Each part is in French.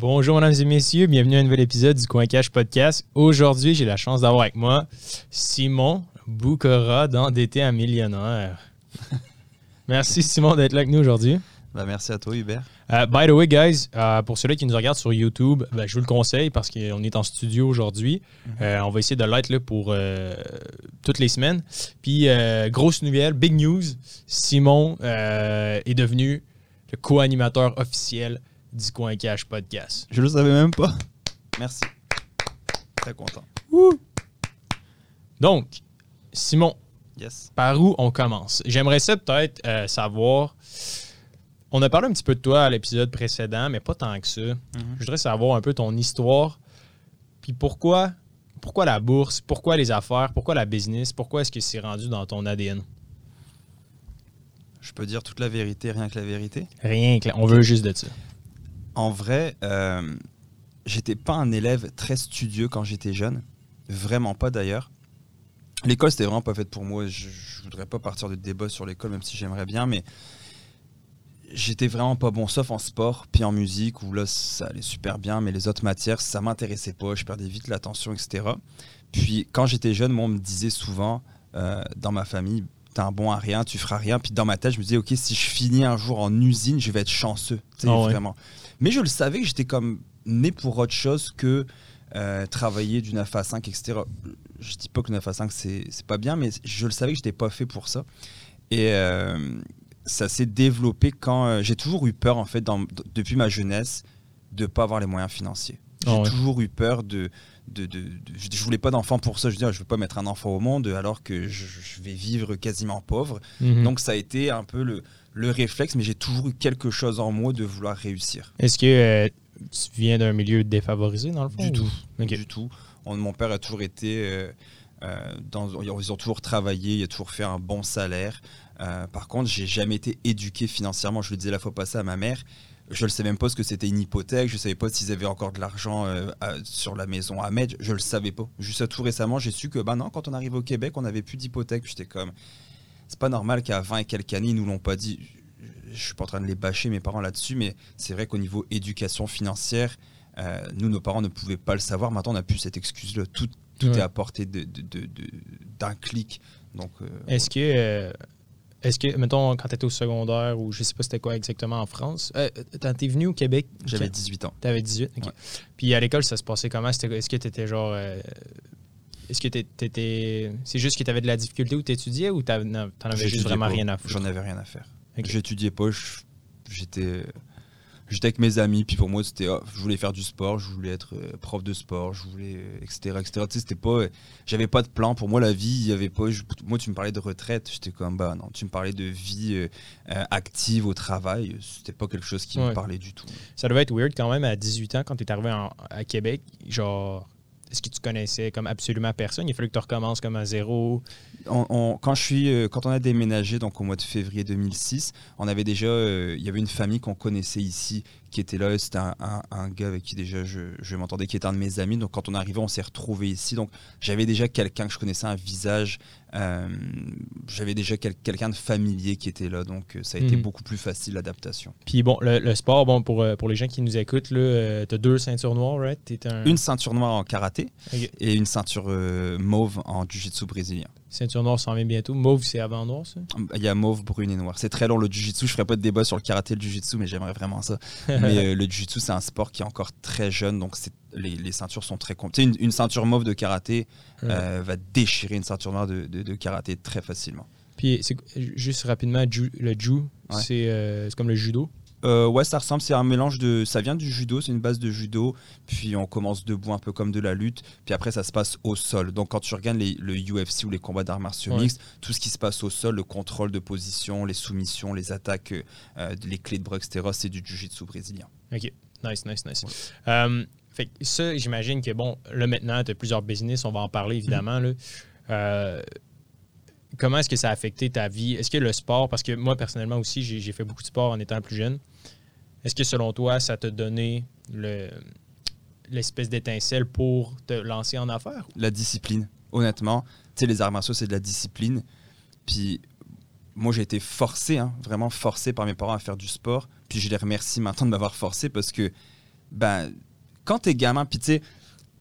Bonjour, mesdames et messieurs. Bienvenue à un nouvel épisode du Coin Cash Podcast. Aujourd'hui, j'ai la chance d'avoir avec moi Simon Boukora dans DT à millionnaire. Merci, Simon, d'être là avec nous aujourd'hui. Ben, merci à toi, Hubert. Uh, by the way, guys, uh, pour ceux qui nous regardent sur YouTube, ben, je vous le conseille parce qu'on est en studio aujourd'hui. Euh, on va essayer de l'être là pour euh, toutes les semaines. Puis, euh, grosse nouvelle, big news, Simon euh, est devenu le co-animateur officiel du Coin Cash Podcast. Je le savais même pas. Merci. Très content. Donc, Simon, Yes. par où on commence? J'aimerais ça peut-être euh, savoir. On a parlé un petit peu de toi à l'épisode précédent, mais pas tant que ça. Je voudrais savoir un peu ton histoire. Puis pourquoi, pourquoi la bourse, pourquoi les affaires, pourquoi la business, pourquoi est-ce que c'est rendu dans ton ADN? Je peux dire toute la vérité, rien que la vérité. Rien que là, on veut juste de ça. En vrai, euh, j'étais pas un élève très studieux quand j'étais jeune. Vraiment pas d'ailleurs. L'école, c'était vraiment pas faite pour moi. Je, je voudrais pas partir de débat sur l'école, même si j'aimerais bien, mais j'étais vraiment pas bon, sauf en sport, puis en musique, où là, ça allait super bien, mais les autres matières, ça m'intéressait pas, je perdais vite l'attention, etc. Puis quand j'étais jeune, moi, on me disait souvent, euh, dans ma famille, t'es un bon à rien, tu feras rien. Puis dans ma tête, je me disais, ok, si je finis un jour en usine, je vais être chanceux. Tu sais, Ah ouais. Mais je le savais que j'étais comme né pour autre chose que euh, travailler du 9 à 5, etc. Je dis pas que 9 à 5, c'est pas bien, mais je le savais que j'étais pas fait pour ça. Et euh, ça s'est développé quand euh, j'ai toujours eu peur, en fait, dans- depuis ma jeunesse, de pas avoir les moyens financiers. J'ai Ah ouais. toujours eu peur de, de, de- de- je, voulais pas d'enfant pour ça. Je veux dire, je veux pas mettre un enfant au monde alors que je, je vais vivre quasiment pauvre. Mhm. Donc ça a été un peu le, le réflexe, mais j'ai toujours eu quelque chose en moi de vouloir réussir. Est-ce que euh, tu viens d'un milieu défavorisé, dans le fond? Du tout. Du tout. On- mon père a toujours été euh, euh, dans, ils ont toujours travaillé, il a toujours fait un bon salaire. Euh, par contre, j'ai jamais été éduqué financièrement. Je le disais la fois passée à ma mère. Je ne savais même pas ce que c'était une hypothèque. Je ne savais pas s'ils avaient encore de l'argent euh, sur la maison à mettre. Je ne le savais pas. Juste tout récemment, j'ai su que bah non, quand on arrive au Québec, on n'avait plus d'hypothèque. J'étais comme, c'est pas normal qu'à 20 et quelques années, ils nous l'ont pas dit. Je- suis pas en train de les bâcher mes parents là-dessus, mais c'est vrai qu'au niveau éducation financière, euh, nous, nos parents ne pouvaient pas le savoir. Maintenant, on n'a plus cette excuse-là. Tout, tout Ouais. est à portée de- de- de- de- d'un clic. Donc, euh, Est-ce que, euh, est-ce que, mettons, quand tu étais au secondaire ou je sais pas c'était quoi exactement en France, quand t'es venu au Québec, j'avais quand- 18 ans. T'avais 18, ok. Ouais. Puis à l'école, ça se passait comment? C'était- Est-ce que t'étais genre. euh, est-ce que t'é- t'étais. C'est juste que t'avais de la difficulté où t'étudiais ou t'avais- non, t'en avais juste vraiment rien à foutre? J'en avais rien à faire. J'étudiais pas. J'étais. J'étais avec mes amis, puis pour moi, c'était. ah, je voulais faire du sport, je voulais être euh, prof de sport, je voulais. euh, etc. etc. Tu sais, c'était pas. euh, J'avais pas de plan. Pour moi, la vie, il y avait pas. je- moi, tu me parlais de retraite, j'étais comme, bah non. Tu me parlais de vie euh, euh, active au travail, c'était pas quelque chose qui Ouais. me parlait du tout. Ça devait être weird quand même à 18 ans quand t'es arrivé en- à Québec. Genre, est-ce que tu connaissais comme absolument personne? Il a fallu que tu recommences comme à zéro. Quand, je suis, euh, quand on a déménagé, donc au mois de février 2006, on avait déjà, euh, il y avait une famille qu'on connaissait ici qui était là. C'était un, un- un gars avec qui déjà je, je m'entendais, qui était un de mes amis. Donc quand on est arrivé, on s'est retrouvés ici. Donc j'avais déjà quelqu'un que je connaissais, un visage. euh, j'avais déjà quel- quelqu'un de familier qui était là. Donc euh, ça a été Mhm. beaucoup plus facile l'adaptation. Puis bon, le, le sport, bon, pour, euh, pour les gens qui nous écoutent, là, euh, t'as deux ceintures noires, right? Un. Une ceinture noire en karaté et une ceinture euh, mauve en jiu-jitsu brésilien. Ceinture noire s'en vient bientôt. Mauve, c'est avant noir, ça? Il y a mauve, brune et noir. C'est très long le jiu-jitsu. Je ferai pas de débat sur le karaté et le jiu-jitsu, mais j'aimerais vraiment ça. mais euh, le jiu-jitsu, c'est un sport qui est encore très jeune, donc c'est- les, les ceintures sont très compliquées. Une, une ceinture mauve de karaté Ouais. euh, va déchirer une ceinture noire de, de- de karaté très facilement. Puis juste rapidement, ju- le ju, Ouais. c'est euh, c'est comme le judo. Euh, ouais, ça ressemble, c'est un mélange de. Ça vient du judo, c'est une base de judo. Puis on commence debout, un peu comme de la lutte. Puis après, ça se passe au sol. Donc quand tu regardes les- le UFC ou les combats d'arts martiaux Ouais. mixtes, tout ce qui se passe au sol, le contrôle de position, les soumissions, les attaques, euh, les clés de bras, etc., c'est du jiu-jitsu brésilien. OK. Nice, nice, nice. Euh, fait ça, j'imagine que, bon, là, maintenant, tu as plusieurs business, on va en parler, évidemment. là. Euh, comment est-ce que ça a affecté ta vie? Est-ce que le sport, parce que moi, personnellement aussi, j'ai fait beaucoup de sport en étant plus jeune. Est-ce que, selon toi, ça t'a donné le l'espèce d'étincelle pour te lancer en affaires? La discipline, honnêtement. Tu sais, les arts martiaux, c'est de la discipline. Puis moi, j'ai été forcé, hein, vraiment forcé par mes parents à faire du sport. Puis je les remercie maintenant de m'avoir forcé parce que ben, quand t'es gamin, puis tu sais,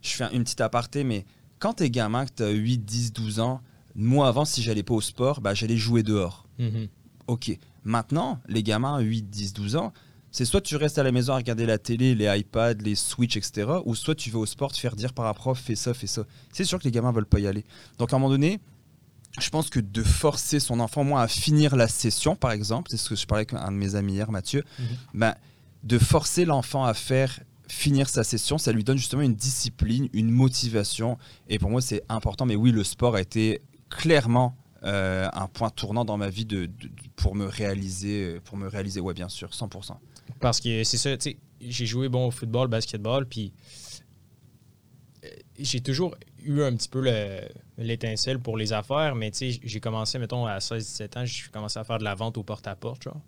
je fais une petite aparté, mais quand t'es gamin, que t'as 8, 10, 12 ans, moi avant, si j'allais pas au sport, ben, j'allais jouer dehors. Mhm. Ok. Maintenant, les gamins, 8, 10, 12 ans, c'est soit tu restes à la maison à regarder la télé, les iPads, les Switch, etc. Ou soit tu vas au sport te faire dire par un prof, fais ça, fais ça. C'est sûr que les gamins veulent pas y aller. Donc à un moment donné, je pense que de forcer son enfant, moi, à finir la session, par exemple, c'est ce que je parlais avec un de mes amis hier, Mathieu, ben, de forcer l'enfant à faire finir sa session, ça lui donne justement une discipline, une motivation. Et pour moi, c'est important. Mais oui, le sport a été clairement euh, un point tournant dans ma vie de, pour me réaliser, pour me réaliser, ouais, bien sûr, 100%. Parce que c'est ça, tu sais, j'ai joué bon au football, basketball, puis euh, j'ai toujours eu un petit peu le- l'étincelle pour les affaires, mais tu sais, j'ai commencé, mettons, à 16-17 ans, j'ai commencé à faire de la vente au porte-à-porte, genre.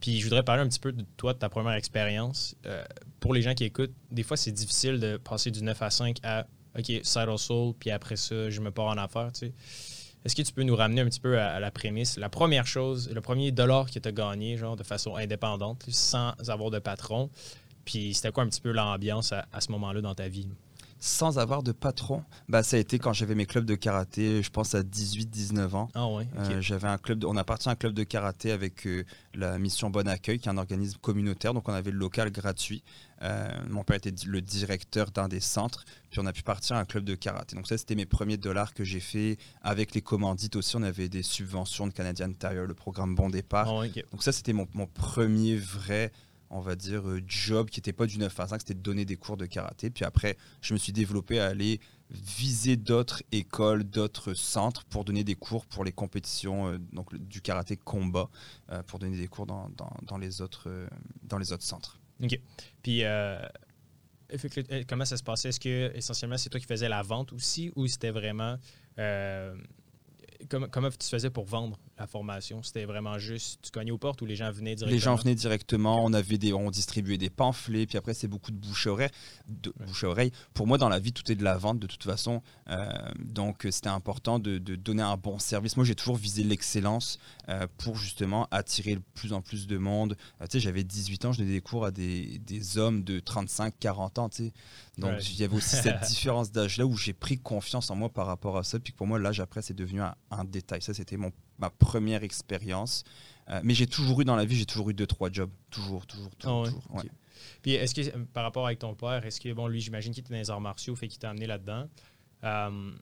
Puis je voudrais parler un petit peu de toi, de ta première expérience. Euh, pour les gens qui écoutent, des fois, c'est difficile de passer du 9 à 5 à, OK, side hustle, puis après ça, je me pars en affaires, tu sais. Est-ce que tu peux nous ramener un petit peu à, la prémisse? La première chose, le premier dollar que tu as gagné, genre, de façon indépendante, sans avoir de patron, puis c'était quoi un petit peu l'ambiance à ce moment-là dans ta vie? Sans avoir de patron, bah, ça a été quand j'avais mes clubs de karaté, je pense à 18-19 ans. Ah ouais, ok. Euh, j'avais un club, de- on appartient à un club de karaté avec euh, la mission Bon Accueil, qui est un organisme communautaire. Donc on avait le local gratuit. Euh, mon père était le directeur d'un des centres, puis on a pu partir à un club de karaté. Donc ça, c'était mes premiers dollars que j'ai fait avec les commandites aussi. On avait des subventions de Canadian Tire, le programme Bon Départ. Ah ouais. Donc ça, c'était mon, mon premier vrai, on va dire, euh, job qui n'était pas du 9 à 5, c'était de donner des cours de karaté. Puis après, je me suis développé à aller viser d'autres écoles, d'autres centres pour donner des cours pour les compétitions euh, donc, du karaté combat, euh, pour donner des cours dans, dans- les, autres, dans les autres centres. Puis, que, euh, comment ça se passait? Est-ce que essentiellement c'est toi qui faisais la vente aussi ou c'était vraiment. comment, comment tu faisais pour vendre? La formation? C'était vraiment juste, tu cognais aux portes ou les gens venaient directement? Les gens venaient directement, on avait des, on distribuait des pamphlets, puis après c'est beaucoup de bouche à oreille. De, Ouais. bouche à oreille. Pour moi, dans la vie, tout est de la vente de toute façon. Euh, donc c'était important de, de donner un bon service. Moi, j'ai toujours visé l'excellence euh, pour justement attirer de plus en plus de monde. Euh, tu sais, j'avais 18 ans, je donnais des cours à des, des hommes de 35, 40 ans. Tu sais. Donc Ouais. il y avait aussi cette différence d'âge là où j'ai pris confiance en moi par rapport à ça. Puis que pour moi, l'âge après, c'est devenu un, un détail. Ça, c'était mon ma première expérience. Euh, mais j'ai toujours eu dans la vie, j'ai toujours eu deux, trois jobs. Toujours, toujours, toujours. Ouais, toujours. ok. Ouais. Puis est-ce que, par rapport avec ton père, est-ce que, bon, lui, j'imagine qu'il était dans les arts martiaux, fait qu'il t'a amené là-dedans. Euh,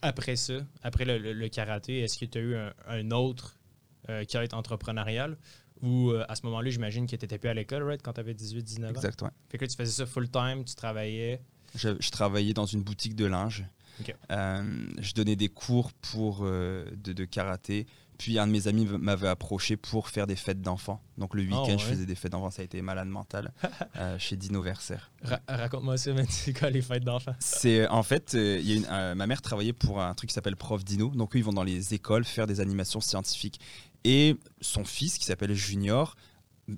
après ça, après le, le- le karaté, est-ce que tu as eu un, un autre euh, quête entrepreneuriale ou euh, à ce moment-là, j'imagine que tu n'étais plus à l'école, right, quand tu avais 18-19 ans? Exact, ouais. Fait que là, tu faisais ça full-time, tu travaillais? Je, je travaillais dans une boutique de linge. Euh, je donnais des cours pour, euh, de, de karaté. Puis un de mes amis m'avait approché pour faire des fêtes d'enfants. Donc le week-end, Ah ouais. je faisais des fêtes d'enfants. Ça a été malade mental euh, chez Dino Versaire. Ra- Raconte-moi ça, mais c'est quoi les fêtes d'enfants? C'est en fait, euh, il y a une- euh, ma mère travaillait pour un truc qui s'appelle Prof Dino. Donc eux, ils vont dans les écoles faire des animations scientifiques. Et son fils, qui s'appelle Junior,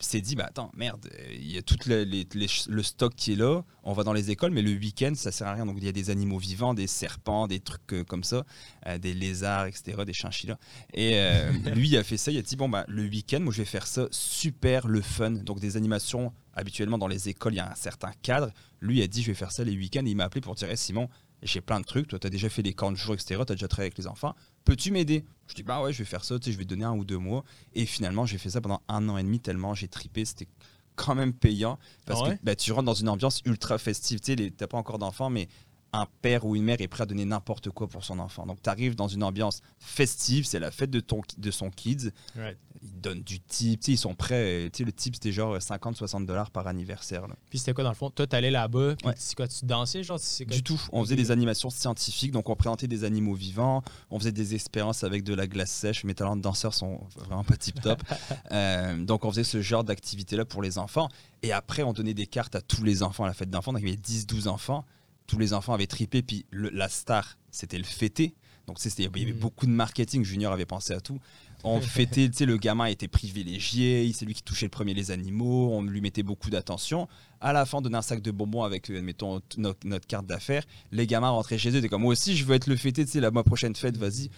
s'est dit bah attends merde il y a tout le, les- les- le stock qui est là on va dans les écoles mais le week-end ça sert à rien. Donc il y a des animaux vivants des serpents des trucs euh, comme ça euh, des lézards etc des chinchillas. Et euh, lui il a fait ça il a dit bon bah le week-end moi je vais faire ça super le fun. Donc des animations habituellement dans les écoles il y a un certain cadre. Lui il a dit je vais faire ça les week-ends. Il m'a appelé pour dire Simon j'ai plein de trucs. Toi tu as déjà fait des camps de jour etc tu as déjà travaillé avec les enfants peux-tu m'aider? Je dis bah ouais je vais faire ça tu sais je vais te donner un ou deux mois et finalement, j'ai fait ça pendant un an et demi tellement j'ai tripé. C'était quand même payant parce Ah ouais? que bah, tu rentres dans une ambiance ultra festive. Tu t'as pas encore d'enfant, mais un père ou une mère est prêt à donner n'importe quoi pour son enfant. Donc, tu arrives dans une ambiance festive, c'est la fête de, ton, de son kids. Right. Ils donnent du tip, ils sont prêts. Sais, le tip, c'était genre 50-60 dollars par anniversaire. là. Puis c'était quoi dans le fond? Toi, t'allais là-bas, Ouais. c'est quoi, tu dansais, genre? Du tout. On faisait des animations scientifiques, donc on présentait des animaux vivants, on faisait des expériences avec de la glace sèche. Mes talents de danseur sont vraiment pas tip top. Euh, donc on faisait ce genre d'activité-là pour les enfants. Et après, on donnait des cartes à tous les enfants à la fête d'enfants. Donc il y avait 10-12 enfants. Tous les enfants avaient tripé. Puis le- la star, c'était le fêté. Donc c'était- il y avait Mhm. beaucoup de marketing. Junior avait pensé à tout. On fêtait, tu sais, le gamin était privilégié, c'est lui qui touchait le premier les animaux, on lui mettait beaucoup d'attention. À la fin, on donnait un sac de bonbons avec, euh, admettons, notre, notre carte d'affaires. Les gamins rentraient chez eux, étaient comme moi aussi, je veux être le fêté, tu sais, la ma prochaine fête, vas-y.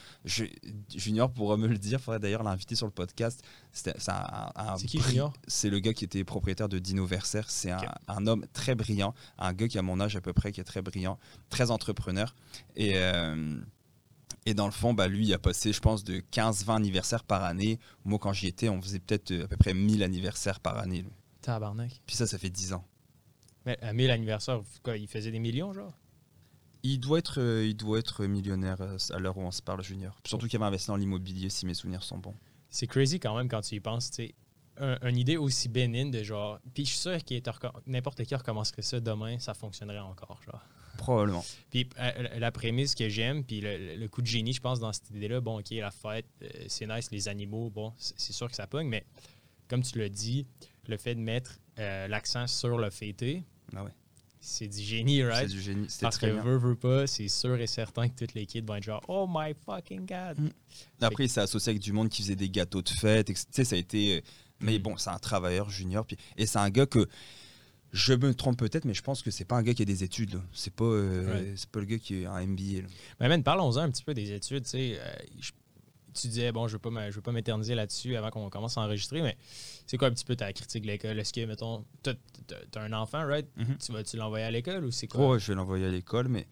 Junior pourra me le dire, faudrait d'ailleurs l'inviter sur le podcast. C'est un, un C'est qui, Junior? C'est le gars qui était propriétaire de Dino Versaire. C'est un homme très brillant, un gars qui a mon âge à peu près, qui est très brillant, très entrepreneur. Et. euh, et dans le fond, bah, lui, il a passé, je pense, de 15-20 anniversaires par année. Moi, quand j'y étais, on faisait peut-être euh, à peu près 1000 anniversaires par année. lui. Tabarnak. Puis ça, ça fait 10 ans. Mais à 1000 anniversaires, quoi, il faisait des millions, genre? Il doit être, euh, il doit être millionnaire euh, à l'heure où on se parle, Junior. Surtout qu'il avait investi dans l'immobilier, si mes souvenirs sont bons. C'est crazy quand même quand tu y penses, tu. Un- une idée aussi bénigne de genre. Puis je suis sûr que n'importe qui recommencerait ça demain, ça fonctionnerait encore, genre. Probablement. Puis euh, la prémisse que j'aime, puis le, le coup de génie, je pense, dans cette idée-là, bon, OK, la fête, euh, c'est nice, les animaux, bon, c'est sûr que ça pogne, mais comme tu l'as dit, le fait de mettre euh, l'accent sur le fêté, Ah ouais. c'est du génie, right? C'est du génie. Parce que bien. veut, veut pas, c'est sûr et certain que toutes les kids vont être genre, oh my fucking god. Mm. Après, il s'est associé avec du monde qui faisait des gâteaux de fête. etc. Tu sais, ça a été. Mais Mm. bon, c'est un travailleur junior. Puis... Et c'est un gars que. Je me trompe peut-être, mais je pense que c'est pas un gars qui a des études. C'est pas, euh, c'est pas le gars qui a un MBA. là. Mais man, parlons-en un petit peu des études. Tu euh, je- tu disais, bon, je ne veux pas m'éterniser là-dessus avant qu'on commence à enregistrer, mais c'est quoi un petit peu ta critique de l'école? Est-ce que, mettons, tu as, un enfant, right? Mhm. Tu vas-tu l'envoyer à l'école ou c'est quoi? Oh, je vais l'envoyer à l'école, mais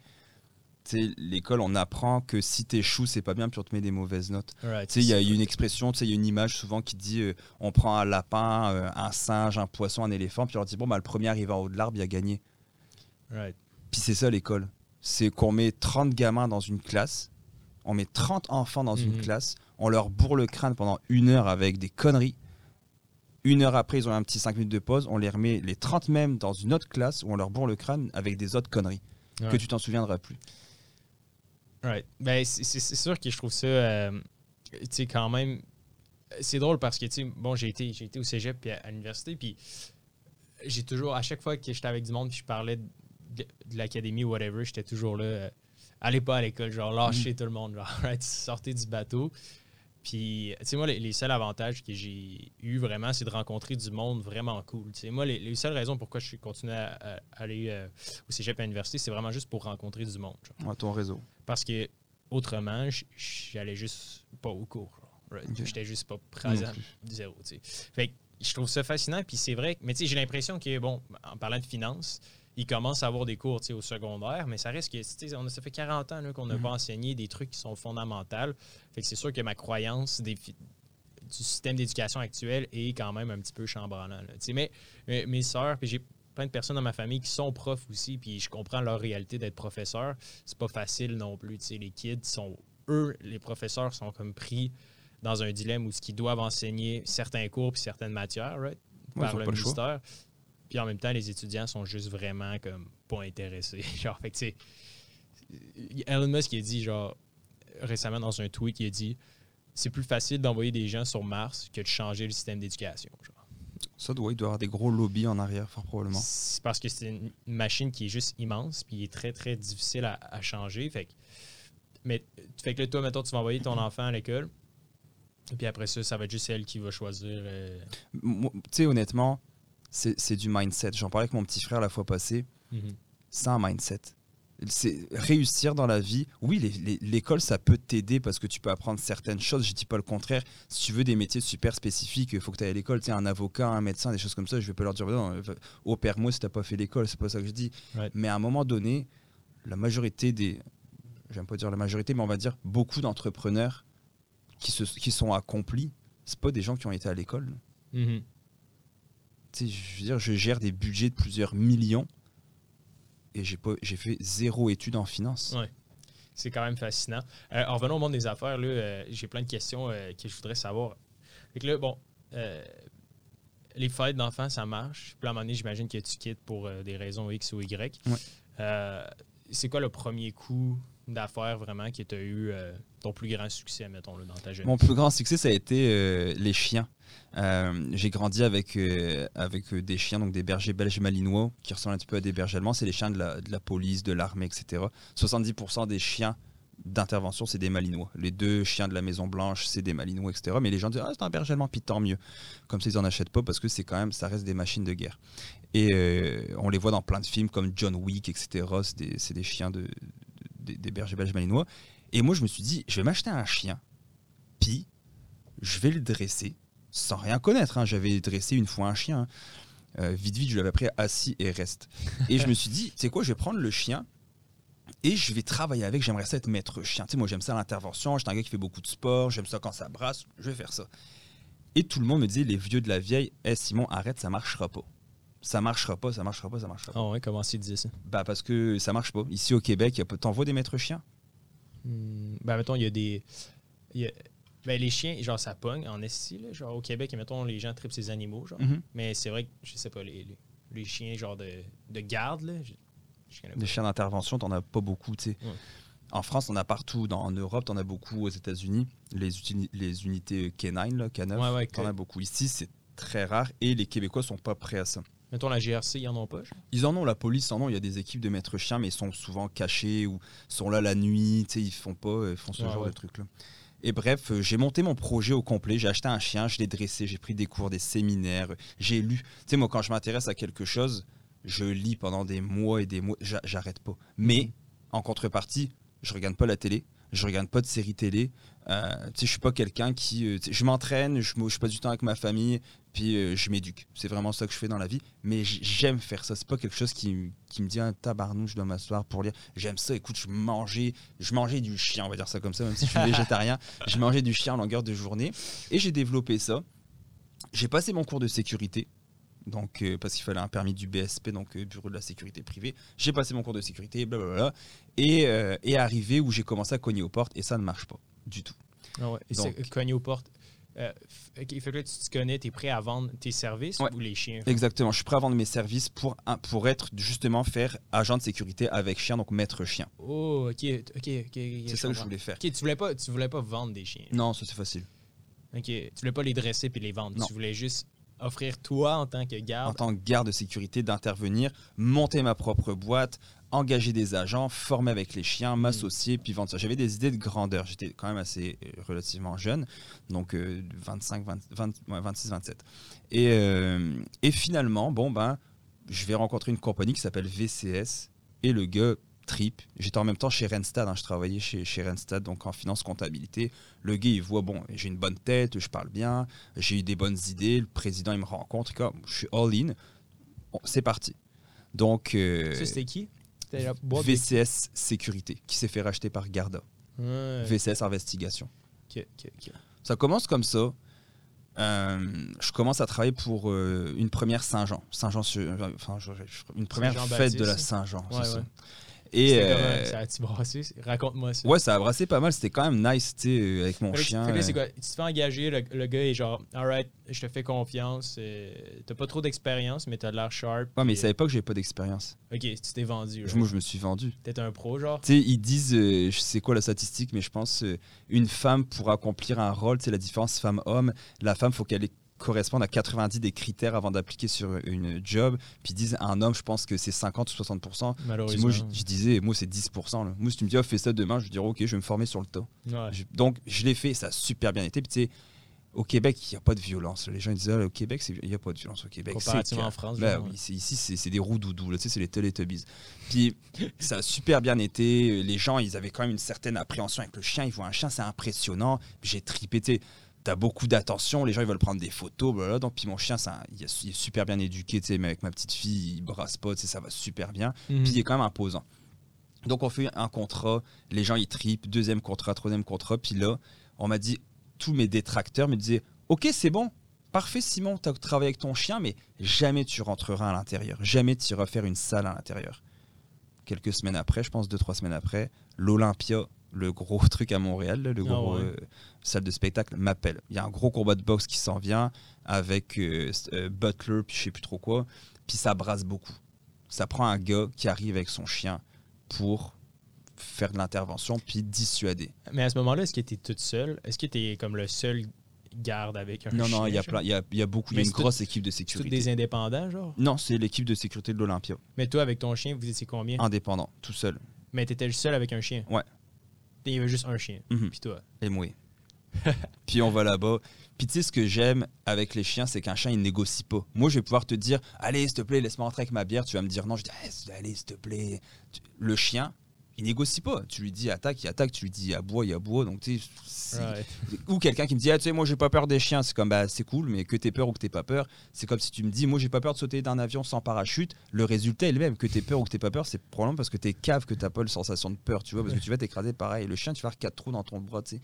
l'école, on apprend que si t'échoues, c'est pas bien, puis on te met des mauvaises notes. Right, Tu sais, il y a une expression, tu sais, il y a une image souvent qui dit euh, on prend un lapin, euh, un singe, un poisson, un éléphant, puis on leur dit bon, bah, le premier arrivé en haut de l'arbre, il a gagné. right. Puis c'est ça l'école. C'est qu'on met 30 gamins dans une classe, on met 30 enfants dans une Mhm. classe, on leur bourre le crâne pendant une heure avec des conneries. Une heure après, ils ont un petit 5 minutes de pause, on les remet les 30 mêmes dans une autre classe où on leur bourre le crâne avec des autres conneries que tu t'en souviendras plus. Right. Ben, c'est sûr que je trouve ça, euh, tu sais, quand même, c'est drôle parce que, tu sais, bon, j'ai été, j'ai été au cégep puis à, à l'université, puis j'ai toujours, à chaque fois que j'étais avec du monde puis je parlais de, de l'académie ou whatever, j'étais toujours là, euh, allez pas à l'école, genre, lâchez tout le monde, genre, right, sortez du bateau. Puis, tu sais, moi, les, les seuls avantages que j'ai eu vraiment, c'est de rencontrer du monde vraiment cool. Tu sais, moi, les, les seules raisons pourquoi je suis continué à, à aller euh, au cégep à l'université, c'est vraiment juste pour rencontrer du monde. genre. À ton réseau. Parce que autrement, j'allais juste pas au cours. Right? Ok. J'étais juste pas présent. Zéro. tu sais. Fait que je trouve ça fascinant. Puis c'est vrai. Mais tu sais, j'ai l'impression que, bon, en parlant de finances, ils commencent à avoir des cours au secondaire, mais ça reste que, on ça fait 40 ans qu'on n'a Mhm. pas enseigné des trucs qui sont fondamentaux. Fait que c'est sûr que ma croyance des du système d'éducation actuel est quand même un petit peu chambranlant. Mais, mais mes sœurs, puis j'ai plein de personnes dans ma famille qui sont profs aussi, puis je comprends leur réalité d'être professeur. C'est pas facile non plus. Les kids sont, eux, les professeurs sont comme pris dans un dilemme où ce qu'ils doivent enseigner certains cours puis certaines matières, right, Ouais, par le ministère. Puis en même temps, les étudiants sont juste vraiment comme pas intéressés. genre, fait que Elon Musk il a dit genre récemment dans un tweet, il a dit c'est plus facile d'envoyer des gens sur Mars que de changer le système d'éducation. Ça doit, il doit avoir des gros lobbies en arrière, fort probablement. C'est parce que c'est une machine qui est juste immense, puis il est très, très difficile à, à changer. Fait que, mais, fait que là, toi, mettons, tu vas envoyer ton enfant à l'école, et puis après ça, ça va être juste elle qui va choisir. euh, Tu sais, honnêtement, c'est du mindset. J'en parlais avec mon petit frère la fois passée. c'est un mindset. C'est réussir dans la vie. Oui, l'école, ça peut t'aider parce que tu peux apprendre certaines choses. Je dis pas le contraire. Si tu veux des métiers super spécifiques, il faut que tu ailles à l'école. Tu un avocat, un médecin, des choses comme ça, je vais pas leur dire, non, va- au père, moi, si t'as pas fait l'école, c'est pas ça que je dis. Ouais. Mais à un moment donné, la majorité des. J'aime pas dire la majorité, mais on va dire beaucoup d'entrepreneurs qui, se, qui sont accomplis, c'est pas des gens qui ont été à l'école. Mhm. Je veux dire, je gère des budgets de plusieurs millions et j'ai pas, j'ai fait zéro étude en finance. Ouais. C'est quand même fascinant. Euh, en revenant au monde des affaires, là, euh, j'ai plein de questions euh, que je voudrais savoir. Fait que là, bon, les fêtes d'enfants, ça marche. Puis à un moment donné, j'imagine que tu quittes pour des raisons X ou Y. Ouais. C'est quoi le premier coup d'affaires vraiment qui t'a eu euh, ton plus grand succès, mettons, là, dans ta jeunesse? Mon plus grand succès, ça a été euh, les chiens. Euh, j'ai grandi avec, avec des chiens, donc des bergers belges malinois, qui ressemblent un petit peu à des bergers allemands. C'est les chiens de la, police, de l'armée, etc. 70% des chiens d'intervention, c'est des Malinois. Les deux chiens de la Maison Blanche, c'est des Malinois, etc. Mais les gens disent ah, c'est un berger allemand, puis tant mieux. Comme ça, ils en achètent pas parce que c'est quand même, ça reste des machines de guerre. Et on les voit dans plein de films comme John Wick, etc. C'est des chiens de, de- des bergers belges malinois. Et moi, je me suis dit, je vais m'acheter un chien, puis je vais le dresser sans rien connaître. hein. J'avais dressé une fois un chien. hein. Euh, vite, vite, je l'avais pris assis et reste. Et je me suis dit, sais quoi, je vais prendre le chien et je vais travailler avec. J'aimerais ça être maître chien. Tu sais, moi, j'aime ça l'intervention. J'étais un gars qui fait beaucoup de sport. J'aime ça quand ça brasse. Je vais faire ça. Et tout le monde me disait, les vieux de la vieille, Eh Simon, arrête, ça marchera pas. Ça marchera pas, ça marchera pas, ça marchera pas. Ah ouais, comment tu disais ça? Bah, parce que ça marche pas. Ici au Québec, pas- t'envoies des maîtres chiens Hmm, ben, mettons, il y a des. il y a- ben, les chiens, genre, ça pogne en esti, là. Genre, au Québec, mettons, les gens tripent ces animaux, genre. Mhm. Mais c'est vrai que, je sais pas, les, les, les chiens, genre, de, de garde, là. Je, je connais pas. Des chiens d'intervention, t'en as pas beaucoup, tu sais. En France, t'en as partout. Dans, en Europe, t'en as beaucoup. Aux États-Unis, les, les unités K9, là, K9, Ouais, ouais, t'en as beaucoup. Ici, c'est très rare et les Québécois sont pas prêts à ça. Mettons, la GRC, ils en ont pas. Ils en ont, la police en ont. Il y a des équipes de maîtres chiens, mais ils sont souvent cachés ou sont là la nuit. Ils font pas, ils font ce genre ouais. de trucs-là. Et bref, euh, j'ai monté mon projet au complet. J'ai acheté un chien, je l'ai dressé, j'ai pris des cours, des séminaires, euh, j'ai lu. Tu sais, moi, quand je m'intéresse à quelque chose, je lis pendant des mois et des mois. J'a- J'arrête pas. Mais en contrepartie, je regarde pas la télé, je regarde pas de séries télé. Euh, je suis pas quelqu'un qui. euh, je m'entraîne, je, me- je passe du temps avec ma famille, puis euh, je m'éduque. C'est vraiment ça que je fais dans la vie. Mais j'aime faire ça. C'est pas quelque chose qui, qui me dit un tabarnou, je dois m'asseoir pour lire. J'aime ça. Écoute, je mangeais, je mangeais du chien, on va dire ça comme ça, même si je suis végétarien. Je mangeais du chien en longueur de journée. Et j'ai développé ça. J'ai passé mon cours de sécurité. Donc, euh, parce qu'il fallait un permis du BSP, donc euh, Bureau de la sécurité privée. J'ai passé mon cours de sécurité, blablabla. Et, et arrivé où j'ai commencé à cogner aux portes, et ça ne marche pas du tout. Ah ouais. Et Donc- cogner aux portes. Euh, ok, fait que tu te connais, tu es prêt à vendre tes services Ouais. ou les chiens? Exactement, je suis prêt à vendre mes services pour, pour être justement faire agent de sécurité avec chien, donc maître chien. Oh, ok, ok, ok. C'est ça que je voulais faire. Ok, tu voulais pas, tu voulais pas vendre des chiens? Non, ça c'est facile. Ok, tu voulais pas les dresser puis les vendre? Non. Tu voulais juste offrir toi en tant que En garde. tant que garde de sécurité, d'intervenir, monter ma propre boîte, engager des agents, former avec les chiens, m'associer, puis vendre ça. J'avais des idées de grandeur. J'étais quand même assez euh, relativement jeune, donc euh, 25, 20, 20, ouais, 26, 27. Et, euh, et finalement, bon ben, je vais rencontrer une compagnie qui s'appelle VCS et le gars trip. J'étais en même temps chez Randstad, hein, je travaillais chez, chez Randstad, donc en finance comptabilité. Le gars, il voit, bon, j'ai une bonne tête, je parle bien, j'ai eu des bonnes idées, le président, il me rencontre, comme, je suis all-in. Bon, c'est parti. Donc, euh, c'était qui? C'était VCS Sécurité, qui s'est fait racheter par Garda. Ouais. VCS Investigation. Ça commence comme ça. Euh, je commence à travailler pour euh, une première Saint-Jean. Saint-Jean, enfin, une première fête de la. Saint-Jean. Ouais, ouais. Et euh? Ça a-tu brassé? Raconte-moi ça. ouais, ça a brassé pas mal. C'était quand même nice, tu sais, euh, avec mon Fait chien. que c'est euh, quoi? Tu te fais engager, le, le gars est genre, alright, je te fais confiance. t'as pas trop d'expérience, mais t'as de l'air sharp. Ouais, mais ils puis, savaient pas que j'avais pas d'expérience. Ok, tu t'es vendu. Je- right? Moi, je me suis vendu. T'es un pro, genre? Tu sais, ils disent, euh, je sais quoi la statistique, mais je pense euh, une femme pour accomplir un rôle, tu sais, la différence femme-homme, la femme, faut qu'elle ait- corresponde à 90 des critères avant d'appliquer sur une job. Puis ils disent, un homme, je pense que c'est 50 ou 60 Puis moi, je, je disais, moi, c'est 10 là. Moi, si tu me dis, oh, fais ça demain, je dire, ok, je vais me former sur le tas. Ouais. Je- donc, je l'ai fait, ça a super bien été. Puis tu sais, au Québec, il n'y a pas de violence. Les gens ils disent, ah, au Québec, il n'y a pas de violence au Québec. Comparativement en France, Ben genre, ouais. c'est- ici, c'est des roues doudous, là, tu sais, c'est les Teletubbies. Puis ça a super bien été. Les gens, ils avaient quand même une certaine appréhension avec le chien. Ils voient un chien, c'est impressionnant. J'ai tripé, tu sais, T'as beaucoup d'attention, les gens ils veulent prendre des photos, blablabla. donc puis mon chien, ça, il, est, super bien éduqué, tu sais, mais avec ma petite fille, il brasse pas, tu sais, ça va super bien. Mhm. Puis il est quand même imposant. Donc on fait un contrat, les gens ils tripent, deuxième contrat, troisième contrat, puis là, on m'a dit, tous mes détracteurs me disaient, ok c'est bon, parfait Simon, tu as travaillé avec ton chien, mais jamais tu rentreras à l'intérieur, jamais tu iras faire une salle à l'intérieur. Quelques semaines après, je pense deux, trois semaines après, l'Olympia, le gros truc à Montréal, le Ah gros ouais. euh, salle de spectacle, m'appelle. Il y a un gros combat de boxe qui s'en vient avec euh, euh, Butler, puis je sais plus trop quoi, puis ça brasse beaucoup. Ça prend un gars qui arrive avec son chien pour faire de l'intervention puis dissuader. Mais à ce moment-là, est-ce que t'es toute seule? Est-ce que t'es comme le seul garde avec un Non, chien? non, il y a plein, il y a, il y a beaucoup, il y a une tout- grosse équipe de sécurité. des indépendants, genre? Non, c'est l'équipe de sécurité de l'Olympia, Mais toi, avec ton chien, vous étiez combien? indépendant, tout seul. Mais t'étais le seul avec un chien? Ouais. Il y avait juste un chien. Mhm. Puis toi. Et moi. puis on va là-bas. Puis tu sais, ce que j'aime avec les chiens, c'est qu'un chien, il négocie pas. Moi, je vais pouvoir te dire, allez, s'il te plaît, laisse-moi rentrer avec ma bière. Tu vas me dire non. Je dis, Eh, allez, s'il te plaît. Le chien, il négocie pas. Tu lui dis attaque, il attaque. Tu lui dis aboie, il aboie. Donc tu Right. ou quelqu'un qui me dit ah tu sais moi j'ai pas peur des chiens c'est comme bah c'est cool mais que t'aies peur ou que t'aies pas peur c'est comme si tu me dis moi j'ai pas peur de sauter d'un avion sans parachute le résultat est le même que t'aies peur ou que t'aies pas peur c'est probablement parce que t'es cave que t'as pas la sensation de peur tu vois parce que tu vas t'écraser pareil le chien tu vas avoir quatre trous dans ton bras tu sais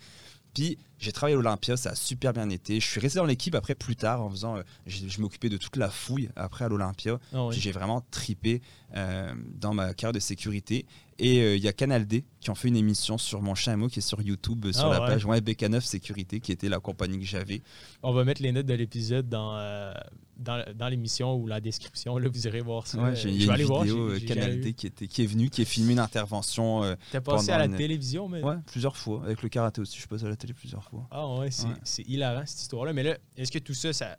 puis j'ai travaillé à l'Olympia, ça a super bien été. Je suis resté dans l'équipe après plus tard en faisant. euh, je m'occupais de toute la fouille après à l'Olympia. Ah oui. J'ai vraiment tripé euh, dans ma carrière de sécurité. Et euh, il y a Canal D qui ont fait une émission sur mon chien à moi qui est sur YouTube euh, sur Ah la ouais. page ouais, BK9 Sécurité qui était la compagnie que j'avais. On va mettre les notes de l'épisode dans, euh, dans, dans l'émission ou la description. Là, vous irez voir ça. Ouais, j'ai je il y vais a aller une voir. vidéo j'ai- Canal D qui, était, qui est venu, qui a filmé une intervention T'as passé à la une- télévision, mais. ouais, plusieurs fois. Avec le karaté aussi, je passe à la télé plusieurs fois. Ah ouais, c'est Ouais. c'est hilarant cette histoire-là. Mais là, est-ce que tout ça, ça.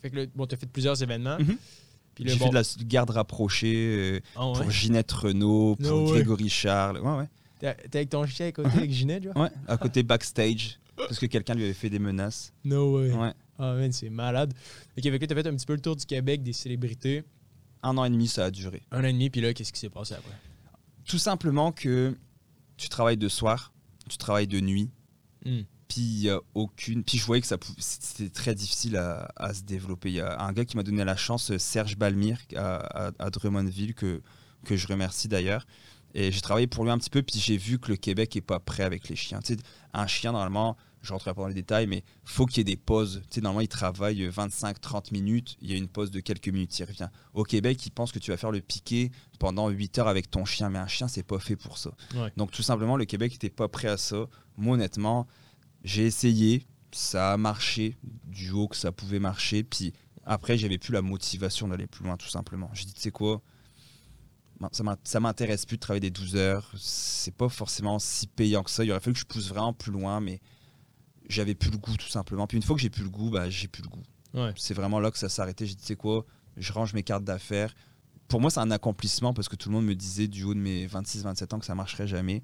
Fait que là, bon, t'as fait plusieurs événements. Mhm. Puis J'ai bon. fait de la garde rapprochée euh, Ah ouais. pour Ginette Renault, pour No way. Grégory Charles. Ouais, ouais. T'es avec ton chien à côté avec Ginette, genre? Ouais, à côté backstage. Parce que quelqu'un lui avait fait des menaces. No way. Ouais. Ah man, c'est malade. Ok, avec t'as fait un petit peu le tour du Québec, des célébrités. Un an et demi, ça a duré. Un an et demi, puis là, qu'est-ce qui s'est passé après? Tout simplement que tu travailles de soir, tu travailles de nuit, Hmm. Puis aucune. Puis je voyais que ça c'était très difficile à, à se développer. Il y a un gars qui m'a donné la chance, Serge Balmire, à, à- à Drummondville, que, que je remercie d'ailleurs. Et j'ai travaillé pour lui un petit peu, puis j'ai vu que le Québec est pas prêt avec les chiens. Tu sais, un chien, normalement, je rentrerai pas dans les détails, mais faut qu'il y ait des pauses. Tu sais, normalement, il travaille 25-30 minutes, il y a une pause de quelques minutes, il revient. Au Québec, il pense que tu vas faire le piqué pendant 8 heures avec ton chien, mais un chien, c'est pas fait pour ça. Ouais. Donc, tout simplement, le Québec n'était pas prêt à ça. Moi, honnêtement, j'ai essayé, ça a marché du haut que ça pouvait marcher, puis après, j'avais plus la motivation d'aller plus loin, tout simplement. J'ai dit, tu sais quoi, ben, ça m'in- ça m'intéresse plus de travailler des 12 heures, c'est pas forcément si payant que ça. Il aurait fallu que je pousse vraiment plus loin, mais j'avais plus le goût, tout simplement. Puis une fois que j'ai plus le goût, bah, j'ai plus le goût. Ouais. C'est vraiment là que ça s'est arrêté. J'ai dit, tu sais quoi, je range mes cartes d'affaires. Pour moi, c'est un accomplissement parce que tout le monde me disait du haut de mes 26-27 ans que ça marcherait jamais.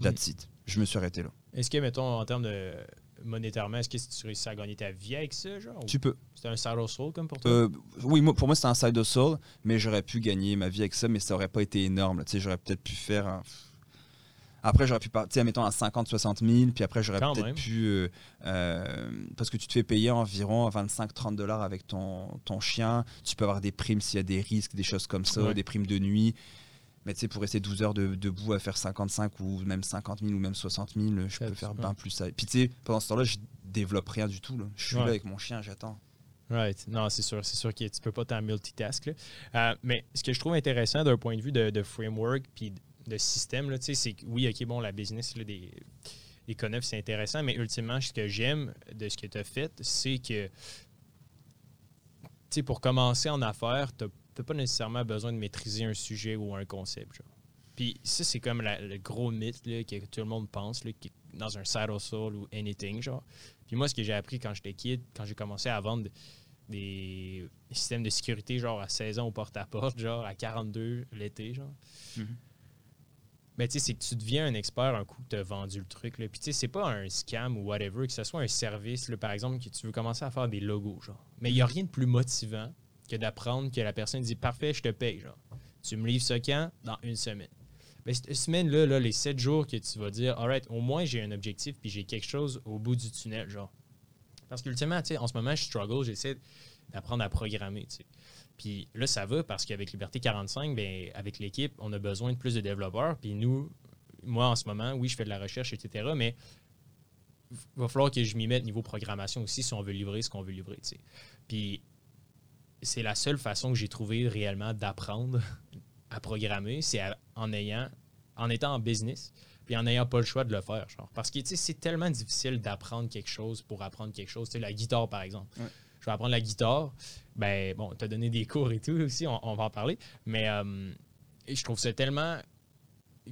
That's it. Je me suis arrêté là. Est-ce que, mettons, en termes de monétairement, est-ce que tu réussis à gagner ta vie avec ça, genre? Tu peux. C'était un side hustle comme pour toi? Euh, oui, moi, pour moi, c'est un side hustle, mais j'aurais pu gagner ma vie avec ça, mais ça aurait pas été énorme. Tu sais, j'aurais peut-être pu faire. un- Après, j'aurais pu partir, mettons, à 50-60 000, puis après, j'aurais peut-être pu. euh, euh, parce que tu te fais payer environ 25-30 dollars avec ton, ton chien. Tu peux avoir des primes s'il y a des risques, des choses comme ça, Ouais. des primes de nuit. Mais tu sais, pour rester 12 heures de- debout à faire 55 ou même 50 000 ou même 60 000, je peux faire bien plus ça. Puis tu sais, pendant ce temps-là, je développe rien du tout. là. Je suis Ouais. là avec mon chien, j'attends. Right. Non, c'est sûr. C'est sûr que tu peux pas t'en multitask. là. Euh, mais ce que je trouve intéressant d'un point de vue de, de framework puis de système, tu sais, c'est que oui, OK, bon, la business là, des, des Conneuf, c'est intéressant, mais ultimement, ce que j'aime de ce que tu as fait, c'est que, tu sais, pour commencer en affaires, tu n'as pas nécessairement besoin de maîtriser un sujet ou un concept. genre. Puis ça, c'est comme la- le gros mythe là, que tout le monde pense, là, qui est dans un side hustle ou anything, genre. Puis moi, ce que j'ai appris quand j'étais kid, quand j'ai commencé à vendre des systèmes de sécurité, genre à 16 ans au porte-à-porte, genre à 42 l'été, genre. Mhm. Mais tu sais, c'est que tu deviens un expert un coup que tu as vendu le truc. Là. Puis tu sais, c'est pas un scam ou whatever, que ce soit un service, là, par exemple, que tu veux commencer à faire des logos, genre. Mais il n'y a rien de plus motivant que d'apprendre que la personne dit Parfait, je te paye, genre. Tu me livres ça quand Dans une semaine. Mais cette semaine-là, là, les 7 jours que tu vas dire Alright, au moins j'ai un objectif puis j'ai quelque chose au bout du tunnel, genre. Parce qu'ultimement, en ce moment, je struggle, j'essaie d'apprendre à programmer. Puis là, ça va parce qu'avec Liberté 45, ben, avec l'équipe, on a besoin de plus de développeurs. Puis nous, moi, en ce moment, oui, je fais de la recherche, etc. Mais il va falloir que je m'y mette niveau programmation aussi si on veut livrer ce qu'on veut livrer, tu sais. Puis c'est la seule façon que j'ai trouvé réellement d'apprendre à programmer, c'est en ayant, en étant en business, puis en n'ayant pas le choix de le faire. Genre. Parce que c'est tellement difficile d'apprendre quelque chose pour apprendre quelque chose. Tu sais, la guitare, par exemple. Ouais. Je vais apprendre la guitare. Ben, bon, tu as donné des cours et tout aussi, on, on va en parler. Mais euh, je trouve ça tellement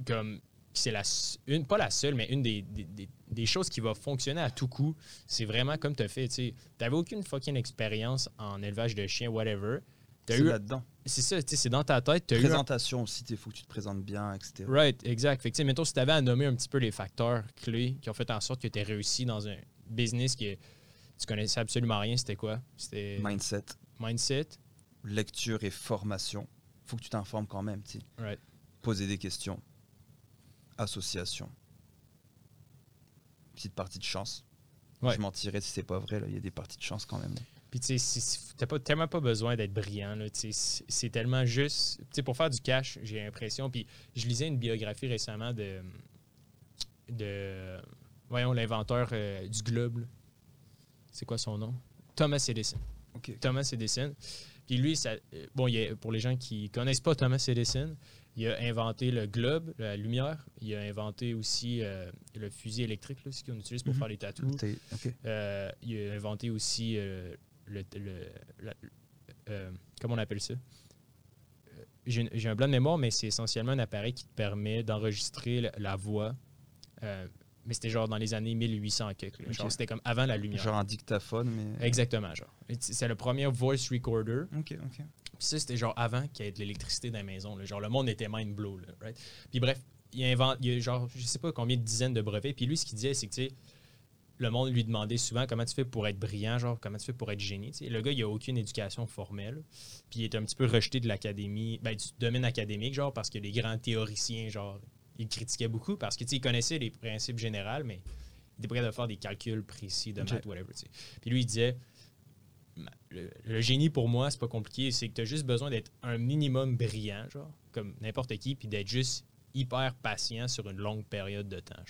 comme c'est la une pas la seule mais une des, des, des- des choses qui va fonctionner à tout coup c'est vraiment comme tu as fait tu sais t'avais aucune fucking expérience en élevage de chiens whatever C'est eu là-dedans. c'est ça, tu sais, c'est dans ta tête. eu un- Présentation aussi, il faut que tu te présentes bien, etc. Right, exact. Fait que, mettons, si tu avais à nommer un petit peu les facteurs clés qui ont fait en sorte que tu réussi dans un business que tu connaissais absolument rien, c'était quoi? C'était Mindset, mindset. lecture et formation. faut que tu t'informes quand même. tu sais. Right. Poser des questions. Association. Petite partie de chance. Ouais. Je mentirais si c'est pas vrai. là. Il y a des parties de chance quand même. là. Puis, tu sais, t'as pas, tellement pas besoin d'être brillant. C'est tellement juste. Tu sais, pour faire du cash, j'ai l'impression. Puis, je lisais une biographie récemment de. de voyons, l'inventeur euh, du globe. C'est quoi son nom? Thomas Edison. Thomas Edison. Puis lui, ça, euh, bon, il a- pour les gens qui connaissent pas Thomas Edison, il a inventé le globe, la lumière. Il a inventé aussi euh, le fusil électrique, là, ce qu'on utilise pour Mhm. faire les tatous. T'es- ok. Euh, il a inventé aussi euh, le, le- la- euh, comment on appelle ça? J'ai un blanc de mémoire, mais c'est essentiellement un appareil qui te permet d'enregistrer la, la voix. Mais c'était genre dans les années 1800 quelque. là. Genre c'était comme avant la lumière. Genre un dictaphone, mais. Exactement, genre. C'est le premier voice recorder. Puis ça, c'était genre avant qu'il y ait de l'électricité dans la maison. là. Genre, le monde était mind blow. Là, right? Puis bref, il invente, il y a genre, je sais pas combien de dizaines de brevets. Puis lui, ce qu'il disait, c'est que, tu sais, le monde lui demandait souvent comment tu fais pour être brillant, genre, comment tu fais pour être génie. Le gars, il a aucune éducation formelle. Puis il est un petit peu rejeté de l'académie, ben, du domaine académique, genre, parce que les grands théoriciens, genre, ils critiquaient beaucoup parce que, tu sais, il connaissait les principes généraux, mais il était capable de faire des calculs précis de maths, whatever. Puis lui, il disait, le, génie pour moi, c'est pas compliqué, c'est que tu as juste besoin d'être un minimum brillant, genre, comme n'importe qui, puis d'être juste hyper patient sur une longue période de temps.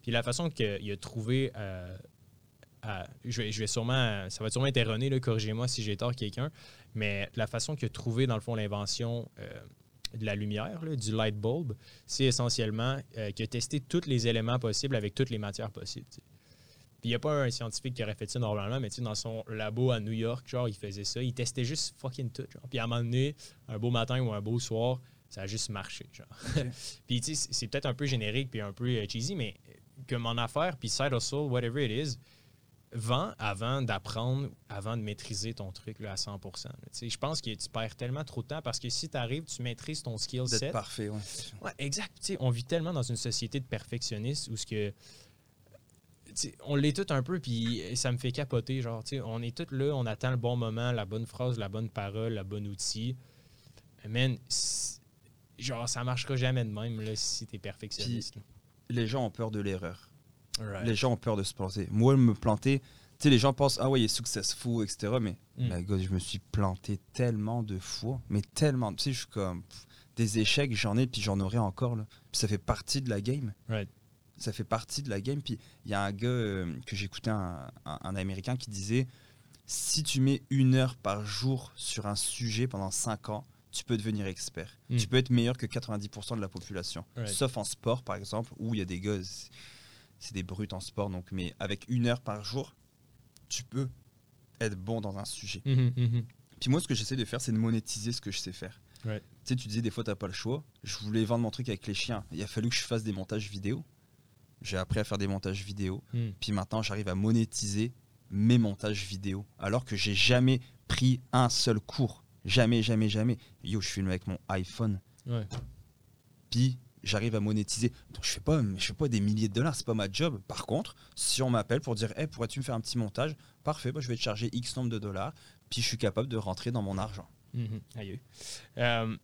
Puis la façon qu'il a trouvé euh, je, vais, sûrement, ça va sûrement être erroné, corrigez-moi si j'ai tort quelqu'un, mais la façon qu'il a trouvé, dans le fond, l'invention euh, de la lumière, du light bulb, c'est essentiellement euh, qu'il a testé tous les éléments possibles avec toutes les matières possibles. Puis il n'y a pas un scientifique qui aurait fait ça normalement, mais tu sais, dans son labo à New York, genre, il faisait ça. Il testait juste fucking tout. Genre. Puis à un moment donné, un beau matin ou un beau soir, ça a juste marché. Genre. puis tu sais, c'est- peut-être un peu générique puis un peu euh, cheesy, mais comme en affaires, puis side hustle, whatever it is, vends avant d'apprendre, avant de maîtriser ton truc là, à 100%. là. Tu sais, Je pense que tu perds tellement trop de temps parce que si tu arrives, tu maîtrises ton skill set. parfait, ouais. Ouais, exact. Tu sais, on vit tellement dans une société de perfectionnistes où ce que. On l'est tout un peu, puis ça me fait capoter. Genre, on est tous là, on attend le bon moment, la bonne phrase, la bonne parole, le bon outil. Man, genre, ça marchera jamais de même là, si t'es perfectionniste. Les gens ont peur de l'erreur. Right. Les gens ont peur de se planter. Moi, me planter, tu sais, les gens pensent, ah ouais, il est successful, etc. Mais, Mm. God, je me suis planté tellement de fois. Mais tellement. Tu sais, je suis comme. pff, des échecs, j'en ai, puis j'en aurai encore. Là. Ça fait partie de la game. Right. Ça fait partie de la game. Puis il y a un gars euh, que j'écoutais, un, un, un américain, qui disait si tu mets une heure par jour sur un sujet pendant 5 ans, tu peux devenir expert. Mm. Tu peux être meilleur que 90% de la population. Right. Sauf en sport, par exemple, où il y a des gars, c'est- des brutes en sport. Donc, mais avec une heure par jour, tu peux être bon dans un sujet. Mhm, mhm. Puis moi, ce que j'essaie de faire, c'est de monétiser ce que je sais faire. Right. Tu sais, tu disais des fois, t'as pas le choix. Je voulais vendre mon truc avec les chiens. Il a fallu que je fasse des montages vidéo. J'ai appris à faire des montages vidéo. Mm. Puis maintenant, j'arrive à monétiser mes montages vidéo. Alors que j'ai jamais pris un seul cours. Jamais, jamais, jamais. Yo, je filme avec mon iPhone. Ouais. Puis j'arrive à monétiser. Donc je fais pas, je fais pas des milliers de dollars, c'est pas ma job. Par contre, si on m'appelle pour dire, hey, pourrais-tu me faire un petit montage? Parfait, bah, je vais te charger X nombre de dollars. Puis je suis capable de rentrer dans mon argent. Mhm. Aïe. Euh,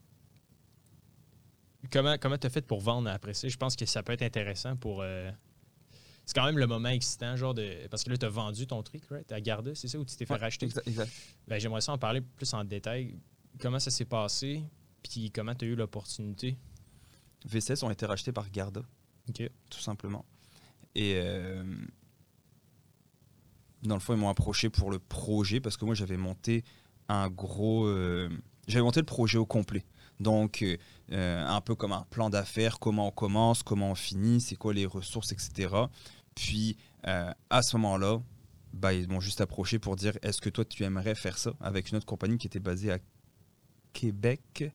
comment comment t'as fait pour vendre après ça? Je pense que ça peut être intéressant pour. euh, c'est quand même le moment excitant, genre de. Parce que là, t'as vendu ton truc, right? T'as gardé, c'est ça, ou tu t'es fait Ouais, racheter? exact, exact. Ben, J'aimerais ça en parler plus en détail. Comment ça s'est passé? Puis comment t'as eu l'opportunité? V16 ont été rachetés par Garda, Ok. tout simplement. Et euh, dans le fond, ils m'ont approché pour le projet parce que moi, j'avais monté un gros. euh, j'avais monté le projet au complet. Donc, euh, euh, un peu comme un plan d'affaires, comment on commence, comment on finit, c'est quoi les ressources, etc. Puis, euh, à ce moment-là, bah, ils m'ont juste approché pour dire est-ce que toi, tu aimerais faire ça avec une autre compagnie qui était basée à Québec?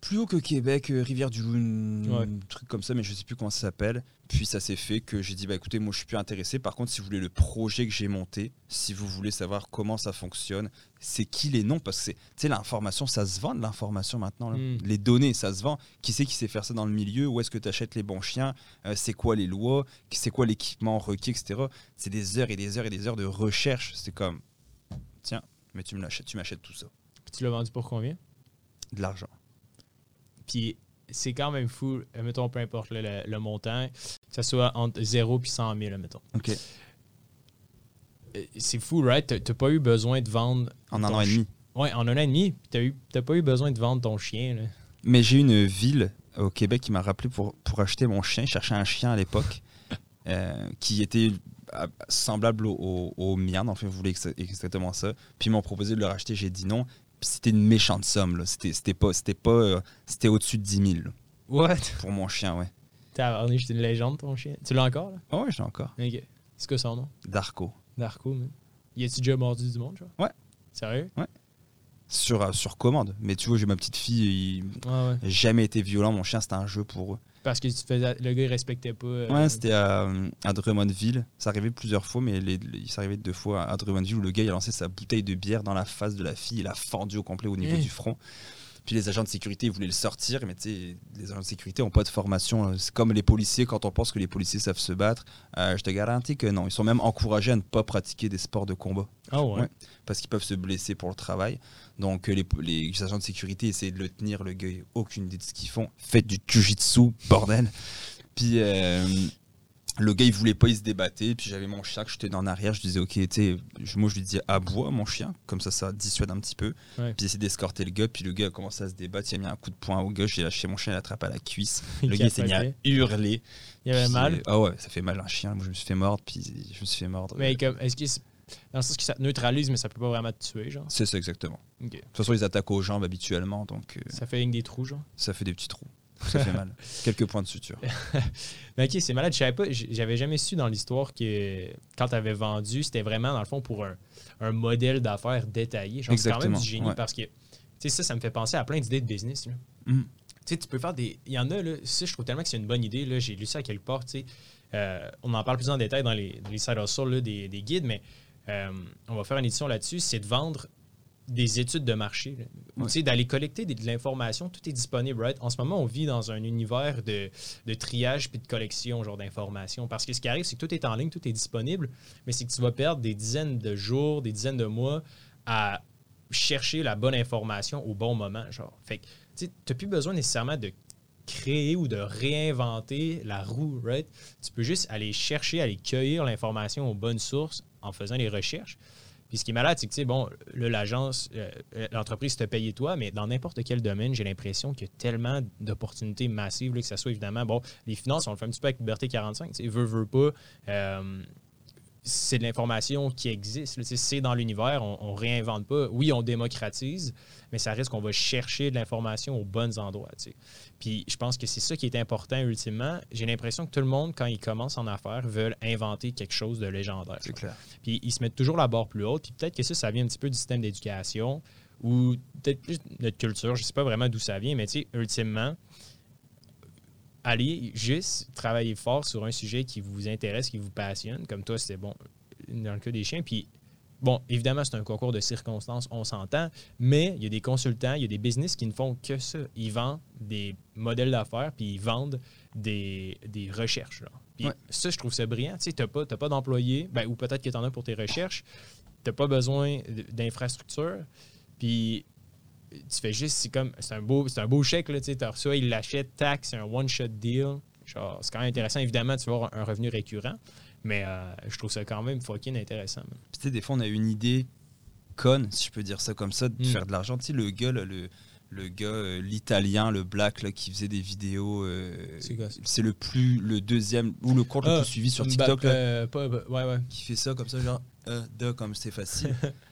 Plus haut que Québec, euh, Rivière-du-Loup, Ouais. un truc comme ça, mais je sais plus comment ça s'appelle. Puis ça s'est fait que j'ai dit bah écoutez, moi je suis plus intéressé. Par contre, si vous voulez le projet que j'ai monté, si vous voulez savoir comment ça fonctionne, c'est qui les noms? Parce que c'est tu sais l'information, ça se vend de l'information maintenant. là. Mm. Les données, ça se vend. Qui c'est qui sait faire ça dans le milieu? Où est-ce que tu achètes les bons chiens? Euh, C'est quoi les lois? C'est quoi l'équipement requis, etc. C'est des heures et des heures et des heures de recherche. C'est comme tiens, mais tu me l'achètes, tu m'achètes tout ça, Puis tu l'as vendu pour combien? de l'argent. Puis c'est quand même fou, euh, mettons, peu importe le, le montant, que ce soit entre 0 et 100 000, mettons. Ok. Euh, C'est fou, right? T'as- pas eu besoin de vendre. En un an et demi. Ouais, en un an et demi, t'as pas eu besoin de vendre ton chien. Là. Mais j'ai une ville au Québec qui m'a rappelé pour, pour acheter mon chien. Je cherchais un chien à l'époque euh, qui était semblable au, au, au mien. En fait, vous voulez exa- exactement ça. Puis ils m'ont proposé de le racheter. J'ai dit non. Puis c'était une méchante somme. là. C'était c'était pas, c'était pas, euh, c'était au-dessus de 10 000 là, What? pour mon chien, ouais. T'as j'étais une légende, ton chien. Tu l'as encore, là? Oh, ouais, j'ai encore. Ok. C'est quoi son nom? Darko. Darko, man. Y a-tu déjà mordu du monde, genre? Ouais. Sérieux? Sur, euh, sur commande. Mais tu vois, j'ai ma petite fille. Il Ouais, ouais. jamais été violent. Mon chien, c'était un jeu pour eux. Parce que tu faisais, le gars, il respectait pas. euh, Ouais, c'était à, à Drummondville. Ça arrivait plusieurs fois, mais les, les- ça arrivait deux fois à Drummondville où le gars il a lancé sa bouteille de bière dans la face de la fille. Il a fendu au complet au niveau Eh. du front. Puis les agents de sécurité ils voulaient le sortir, mais tu sais, les agents de sécurité n'ont pas de formation. C'est comme les policiers, quand on pense que les policiers savent se battre. Euh, je te garantis que non. Ils sont même encouragés à ne pas pratiquer des sports de combat Ah ouais. Ouais. parce qu'ils peuvent se blesser pour le travail. Donc euh, les, les agents de sécurité essaient de le tenir, le gars, aucune idée de ce qu'ils font. Faites du jujitsu, bordel. Puis euh, le gars, il voulait pas, il se débattait. Puis j'avais mon chien que j'étais en arrière, je disais, ok, tu je- moi je lui disais, aboie mon chien, comme ça, ça dissuade un petit peu. Ouais. Puis j'essaie d'escorter le gars, puis le gars a commencé à se débattre, il a mis un coup de poing au gars, j'ai lâché mon chien, il attrape à la cuisse. Le Il gars, il s'est mis à hurler. Il y avait Puis, mal? Ah ouais, ça fait mal un chien. Moi, je me suis fait mordre, puis je me suis fait mordre. Mais comme, est-ce que c'est- dans le sens que ça te neutralise, mais ça peut pas vraiment te tuer, genre? C'est ça, exactement. De toute façon, ils attaquent aux jambes habituellement, donc euh, Ça fait que des trous, genre? ça fait des petits trous. Ça fait mal. Quelques points de suture. Mais ok, c'est malade. Je j'avais jamais su dans l'histoire que quand tu avais vendu, c'était vraiment, dans le fond, pour un, un modèle d'affaires détaillé. C'est quand même du génie ouais. parce que, tu sais, ça, ça me fait penser à plein d'idées de business. là. Mm. Tu sais, tu peux faire des. Il y en a, là. Ça, je trouve tellement que c'est une bonne idée. Là. J'ai lu ça à quelque part. Euh, on en parle plus en détail dans les, dans les side hustles, là, des, des guides, mais euh, on va faire une édition là-dessus. C'est de vendre des études de marché. Ouais. d'aller collecter des- de l'information. Tout est disponible, right? En ce moment, on vit dans un univers de, de triage puis de collection, genre d'informations. Parce que ce qui arrive, c'est que tout est en ligne, tout est disponible, mais c'est que tu vas perdre des dizaines de jours, des dizaines de mois à chercher la bonne information au bon moment. Genre. Fait que tu n'as plus besoin nécessairement de créer ou de réinventer la roue, right? Tu peux juste aller chercher, aller cueillir l'information aux bonnes sources en faisant les recherches. Puis ce qui est malade, c'est que, tu sais, bon, l'agence, euh, l'entreprise te paye toi, mais dans n'importe quel domaine, j'ai l'impression qu'il y a tellement d'opportunités massives, là, que ce soit évidemment, bon, les finances, on le fait un petit peu avec Liberté 45, tu sais, veut, veut pas. euh, c'est de l'information qui existe. C'est dans l'univers, on, on réinvente pas. Oui, on démocratise, mais ça risque qu'on va chercher de l'information aux bons endroits. Puis je pense que c'est ça qui est important ultimement. J'ai l'impression que tout le monde, quand il commence en affaires, veulent inventer quelque chose de légendaire. C'est clair. Puis ils se mettent toujours la barre plus haute. Puis peut-être que ça, ça vient un petit peu du système d'éducation ou peut-être plus de notre culture. Je sais pas vraiment d'où ça vient, mais tu sais, ultimement, allez juste travailler fort sur un sujet qui vous intéresse, qui vous passionne. Comme toi, c'était bon dans le cas des chiens. Puis Bon, évidemment, c'est un concours de circonstances, on s'entend, mais il y a des consultants, il y a des business qui ne font que ça. Ils vendent des modèles d'affaires, puis ils vendent des, des recherches. là. Puis Ouais. ça, je trouve ça brillant. Tu sais, t'as pas, t'as pas d'employé, ben, ou peut-être que tu en as pour tes recherches. Tu pas besoin d- d'infrastructure. Puis tu fais juste, c'est comme, c'est un beau, c'est un beau chèque, là, tu sais, t'as reçu, il l'achète, tac, c'est un one-shot deal. Genre, c'est quand même intéressant. Évidemment, tu vas avoir un revenu récurrent, mais euh, je trouve ça quand même fucking intéressant. tu sais, des fois, on a une idée conne, si je peux dire ça comme ça, de Mm. faire de l'argent. Tu sais, le gars, là, le, le gars, euh, l'italien, le black, là, qui faisait des vidéos. euh, C'est le plus, le deuxième, ou le compte le Ah, plus suivi sur Bah, TikTok, là, bah, ouais, ouais. qui fait ça comme ça, genre, euh, de, comme c'est facile.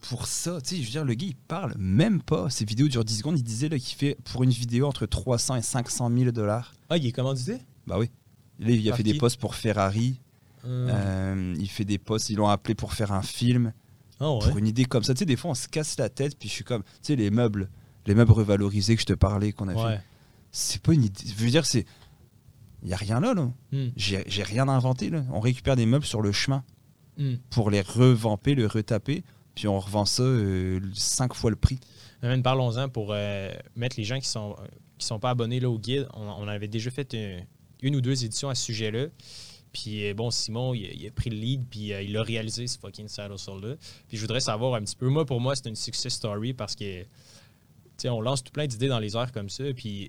pour ça, tu sais, je veux dire, le gars, il parle même pas. Ses vidéos durent 10 secondes. Il disait qu'il fait pour une vidéo entre 300 et 500 000 dollars. Ah, il est commandité? Bah oui. Là, il a Par fait des posts pour Ferrari. Euh, il fait des posts, ils l'ont appelé pour faire un film. Ah ouais. Pour une idée comme ça, tu sais, des fois, on se casse la tête. Puis je suis comme, tu sais, les meubles. les meubles revalorisés que je te parlais, qu'on a Ouais. fait. C'est pas une idée. Je veux dire, c'est. Il n'y a rien là, là. Hmm. J'ai j'ai rien inventé, là. On récupère des meubles sur le chemin Hmm. pour les revamper, le retaper, puis on revend ça euh, cinq fois le prix. Parlons-en pour euh, mettre les gens qui sont qui sont pas abonnés là, au guide. On, avait déjà fait une, ou deux éditions à ce sujet-là. Puis euh, bon, Simon, il, a- pris le lead, puis il a réalisé ce fucking Saddle Soul-là. Puis je voudrais savoir un petit peu. Moi, pour moi, c'est une success story parce que, tu sais, on lance tout plein d'idées dans les airs comme ça. Puis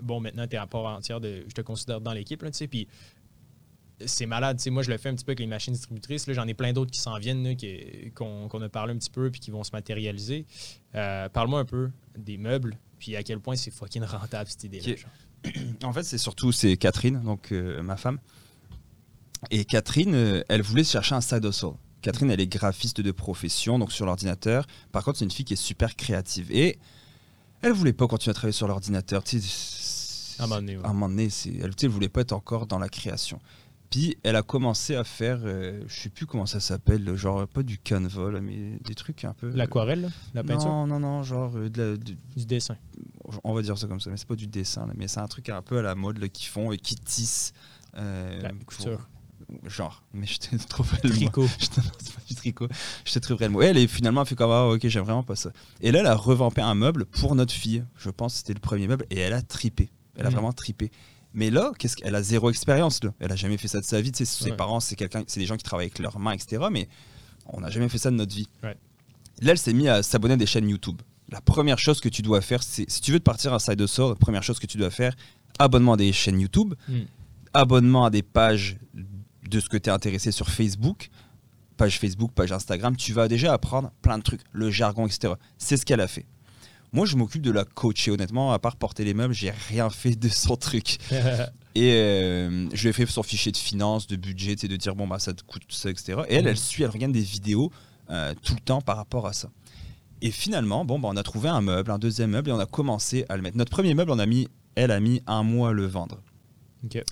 bon, maintenant, tu es à part entière de. Je te considère dans l'équipe, tu sais. Puis c'est malade, tu sais. Moi, je le fais un petit peu avec les machines distributrices. Là, j'en ai plein d'autres qui s'en viennent, qu'on a parlé un petit peu, puis qui vont se matérialiser. Euh, Parle-moi un peu des meubles, puis à quel point c'est fucking rentable cette idée-là. En fait, c'est surtout c'est Catherine, donc euh, ma femme. Et Catherine, euh, elle voulait chercher un side hustle. Catherine, elle est graphiste de profession, donc sur l'ordinateur. Par contre, c'est une fille qui est super créative. Et elle voulait pas continuer à travailler sur l'ordinateur. À un moment donné, ouais. un moment donné, elle, elle voulait pas être encore dans la création. Puis elle a commencé à faire, euh, je sais plus comment ça s'appelle, genre pas du canevas, là, mais des trucs un peu. L'aquarelle, là, la peinture, Non, non, non, genre euh, de la- de- du dessin. on va dire ça comme ça, mais c'est pas du dessin, là, mais c'est un truc un peu à la mode qu'ils font et qui tissent. euh, La pour- couture. Genre, mais je te trouverai le mot. Tricot. C'est pas du tricot. Je te trouverai le mot. Et elle est finalement fait comme ah, ok, j'aime vraiment pas ça. Et là, elle a revampé un meuble pour notre fille. Je pense que c'était le premier meuble et elle a tripé. Elle a Mm. vraiment tripé. Mais là, qu'est-ce qu'elle a zéro expérience. Elle a jamais fait ça de sa vie. Tu sais, ses parents, c'est quelqu'un, c'est des gens qui travaillent avec leurs mains, etc. Mais on n'a jamais fait ça de notre vie. Ouais. Là, elle s'est mise à s'abonner à des chaînes YouTube. La première chose que tu dois faire, c'est si tu veux te partir un side hustle, la première chose que tu dois faire, abonnement à des chaînes YouTube, Hmm. abonnement à des pages de ce que tu es intéressé sur Facebook, page Facebook, page Instagram, tu vas déjà apprendre plein de trucs, le jargon, etc. C'est ce qu'elle a fait. Moi, je m'occupe de la coacher. Honnêtement, à part porter les meubles, j'ai rien fait de son truc. Et euh, je lui ai fait son fichier de finances, de budget, et de dire bon, bah ça te coûte ça, etc. Et elle, Mhm. elle suit, elle regarde des vidéos euh, tout le temps par rapport à ça. Et finalement, bon, bah, on a trouvé un meuble, un deuxième meuble, et on a commencé à le mettre. Notre premier meuble, on a mis, elle a mis un mois à le vendre.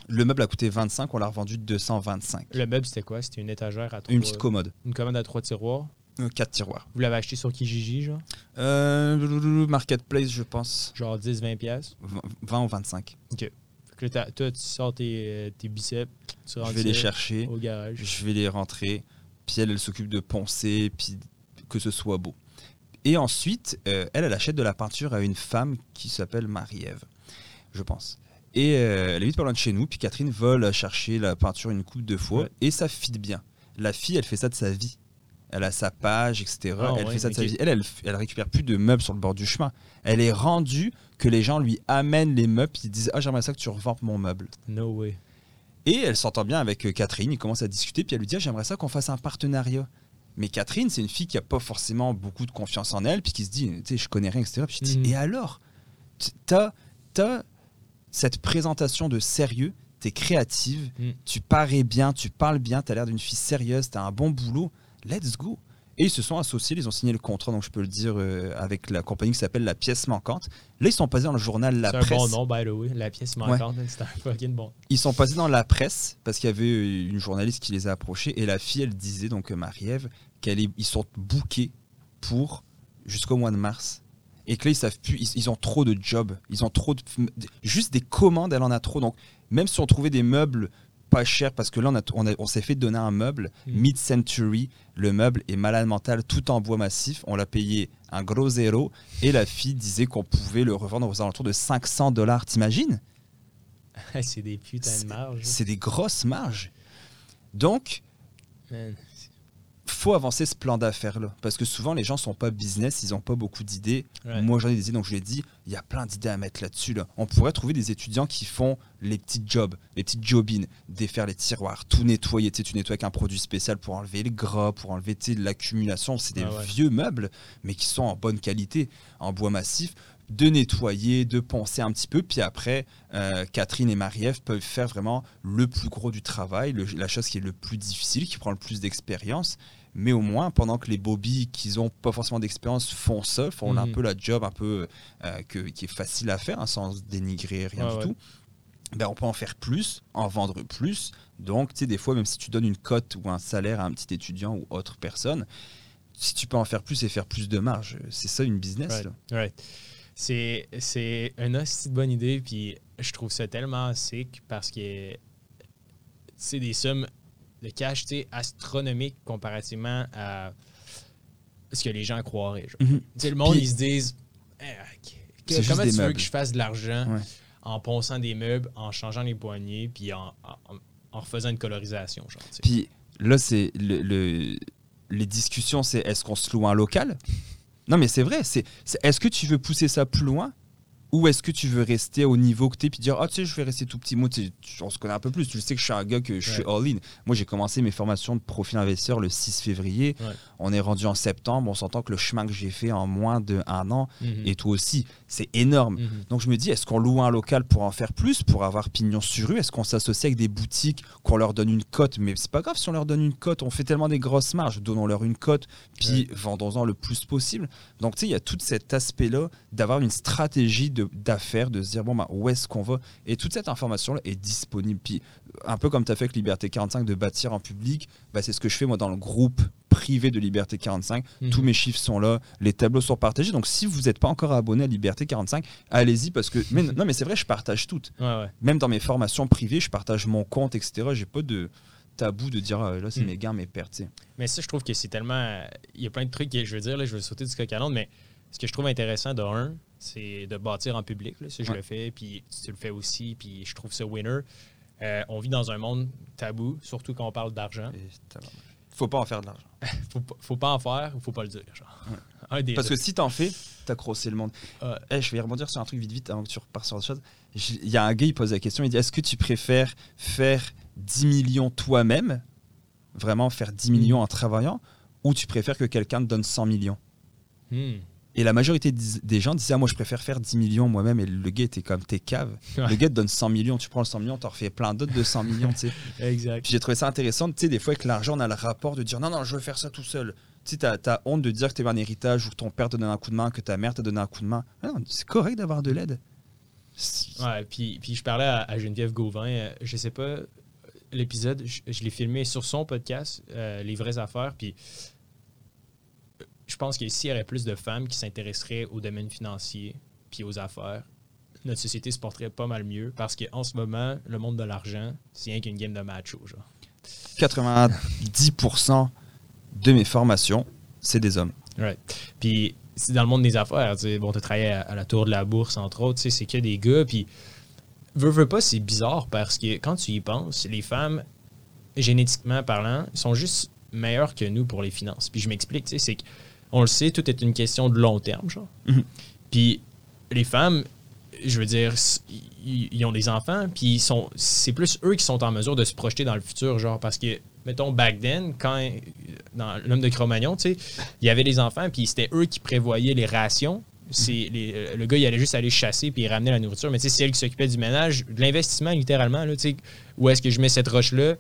Le meuble a coûté 25, on l'a revendu 225. Le meuble, c'était quoi? C'était une étagère à trois... Une petite commode, Une commode à trois tiroirs? Euh, quatre tiroirs. Vous l'avez acheté sur Kijiji, genre? Euh, marketplace, je pense, Genre 10-20 pièces. 20 ou 25. Fait que là, toi, tu sors tes, euh, tes biceps, tu Je vais les chercher, au garage. je vais les rentrer, puis elle, elle s'occupe de poncer, puis que ce soit beau. Et ensuite, euh, elle, elle achète de la peinture à une femme qui s'appelle Marie-Ève, je pense. Et euh, elle habite pas loin de chez nous, puis Catherine vole chercher la peinture une coupe de fois, Ouais. et ça fit bien. La fille, elle fait ça de sa vie. Elle a sa page, etc. Ah, elle ouais, fait ça de sa vie. Elle, elle, elle récupère plus de meubles sur le bord du chemin. Elle est rendue que les gens lui amènent les meubles, puis ils disent Ah, j'aimerais ça que tu reventes mon meuble. No way. Et elle s'entend bien avec euh, Catherine, ils commencent à discuter, puis elle lui dit Ah, J'aimerais ça qu'on fasse un partenariat. Mais Catherine, c'est une fille qui a pas forcément beaucoup de confiance en elle, puis qui se dit Tu sais, je connais rien, etc. Puis je dis Mhm. Et alors? T'as as cette présentation de sérieux, t'es créative, Mm. tu parais bien, tu parles bien, t'as l'air d'une fille sérieuse, t'as un bon boulot, let's go. Et ils se sont associés, ils ont signé le contrat, donc je peux le dire, euh, avec la compagnie qui s'appelle La Pièce Manquante. Là, ils sont passés dans le journal La C'est un Presse. bon nom, by the way. La pièce manquante, hein, c'est un fucking bon. Ils sont passés dans la presse parce qu'il y avait euh, une journaliste qui les a approchés et la fille, elle disait, donc euh, Marie-Ève, qu'ils sont bookés pour jusqu'au mois de mars. Et que là, ils savent plus, ils, ils ont trop de jobs, ils ont trop de. Juste des commandes, elle en a trop. Donc, même si on trouvait des meubles pas chers, parce que là, on, a- on, a- on s'est fait donner un meuble Mm. mid-century, le meuble est malade mental, tout en bois massif, on l'a payé un gros zéro, et la fille disait qu'on pouvait le revendre aux alentours de 500 dollars, t'imagines? C'est des putains de marges. C'est des grosses marges. Donc, Man. Faut avancer ce plan d'affaires-là. Parce que souvent, les gens sont pas business, ils ont pas beaucoup d'idées. Ouais. Moi, j'en ai des idées, donc je l'ai dit, il y a plein d'idées à mettre là-dessus. Là. On pourrait trouver des étudiants qui font les petits jobs, les petites jobines, défaire les tiroirs, tout nettoyer. Tu sais, tu nettoies avec un produit spécial pour enlever le gras, pour enlever tu sais, l'accumulation. C'est des Ah ouais. vieux meubles, mais qui sont en bonne qualité, en bois massif. De nettoyer, de poncer un petit peu, puis après, euh, Catherine et Marie-Ève peuvent faire vraiment le plus gros du travail, le- la chose qui est le plus difficile, qui prend le plus d'expérience. Mais au moins, pendant que les bobbies qui n'ont pas forcément d'expérience font ça, font un Mhm. peu la job un peu euh, que- qui est facile à faire, hein, sans dénigrer rien du ouais. tout, ben, on peut en faire plus, en vendre plus. Donc, tu sais, des fois, même si tu donnes une cote ou un salaire à un petit étudiant ou autre personne, si tu peux en faire plus et faire plus de marge, c'est ça une business. Right. là. right. C'est, c'est une aussi bonne idée, puis je trouve ça tellement sick parce que c'est des sommes de cash astronomiques comparativement à ce que les gens croiraient. genre. Mhm. Le monde, Puis- ils se disent Eh, que- comment tu veux meubles. que je fasse de l'argent Ouais. en ponçant des meubles, en changeant les poignées, puis en, en, en refaisant une colorisation. Genre. Puis là, c'est le, le- les discussions, c'est est-ce qu'on se loue un local? Non, mais c'est vrai. C'est est-ce que tu veux pousser ça plus loin? Ou est-ce que tu veux rester au niveau que tu es puis dire ah tu sais je vais rester tout petit. Moi on se connaît un peu plus. Tu sais que je suis un gars que je suis all in. Moi j'ai commencé mes formations de profil investisseur le 6 février. Ouais. on est rendu en septembre. On s'entend que le chemin que j'ai fait en moins d'un an Mhm. et toi aussi c'est énorme. Mhm. donc je me dis, est-ce qu'on loue un local pour en faire plus, pour avoir pignon sur rue? Est-ce qu'on s'associe avec des boutiques, qu'on leur donne une cote? Mais c'est pas grave si on leur donne une cote, on fait tellement des grosses marges, donnons-leur une cote, puis vendons-en le plus possible. Donc tu sais, il y a tout cet aspect-là d'avoir une stratégie de- d'affaires, de, se dire, bon, bah, où est-ce qu'on va? Et toute cette information-là est disponible. Puis un peu comme tu as fait avec Liberté 45, de bâtir en public, bah, c'est ce que je fais moi dans le groupe privé de Liberté 45. Mhm. Tous mes chiffres sont là, les tableaux sont partagés. Donc si vous n'êtes pas encore abonné à Liberté 45, allez-y parce que mais, non mais c'est vrai, je partage tout. Ouais, ouais. Même dans mes formations privées, je partage mon compte, etc. J'ai pas de tabou de dire ah, là c'est Mm. mes gains, mes pertes. Mais ça, je trouve que c'est tellement. Il y a plein de trucs que je veux dire, là, je veux sauter du coq à mais ce que je trouve intéressant de un, c'est de bâtir en public. Là, ça, je Ouais. le fais, puis tu le fais aussi, puis je trouve ça winner. Euh, on vit dans un monde tabou, surtout quand on parle d'argent. Faut pas en faire de l'argent. Faut, pas- faut pas en faire ou faut pas le dire. Genre. Un des Parce deux. que si t'en fais, t'as crossé le monde. Ouais. Eh, je vais rebondir sur un truc vite vite avant que tu repars sur autre chose. Il y a un gars, il pose la question, il dit est-ce que tu préfères faire 10 millions toi-même, vraiment faire 10 millions en travaillant, ou tu préfères que quelqu'un te donne 100 millions? Hmm. Et la majorité des gens disaient ah, moi je préfère faire 10 millions moi-même et le gars était comme t'es cave. Ouais. Le gars te donne 100 millions, tu prends le 100 millions, t'en refais plein d'autres de 100 millions, tu sais. Exact. Puis j'ai trouvé ça intéressant, tu sais, des fois avec l'argent, on a le rapport de dire non, non, je veux faire ça tout seul. Tu sais, t'as, t'as honte de dire que eu un héritage ou que ton père t'a donné un coup de main, que ta mère t'a donné un coup de main. Ah non, c'est correct d'avoir de l'aide. Ouais, puis, puis je parlais à, à Geneviève Gauvin, euh, je sais pas, euh, l'épisode, je, je l'ai filmé sur son podcast, euh, Les vraies affaires, puis je pense que s'il y aurait plus de femmes qui s'intéresseraient au domaine financier puis aux affaires, notre société se porterait pas mal mieux parce qu'en ce moment, le monde de l'argent, c'est rien qu'une game de macho, genre. 90% de mes formations, c'est des hommes. Right. Puis c'est dans le monde des affaires, tu sais, bon, tu travaillé à, à la tour de la bourse, entre autres, tu sais, c'est que des gars, puis veux, veux pas, c'est bizarre parce que quand tu y penses, les femmes, génétiquement parlant, sont juste meilleures que nous pour les finances. Puis je m'explique, tu sais, c'est qu'on le sait, tout est une question de long terme, genre. Mhm. Puis les femmes, je veux dire, ils ont des enfants, puis ils sont, c'est plus eux qui sont en mesure de se projeter dans le futur, genre, parce que, mettons, back then, quand, dans l'homme de Cro-Magnon, tu sais, il y avait des enfants, puis c'était eux qui prévoyaient les rations. C'est les- euh, le gars, il allait juste aller chasser puis il ramenait la nourriture. Mais tu sais, c'est elle qui s'occupait du ménage, de l'investissement littéralement. Là, tu sais, où est-ce que je mets cette roche-là?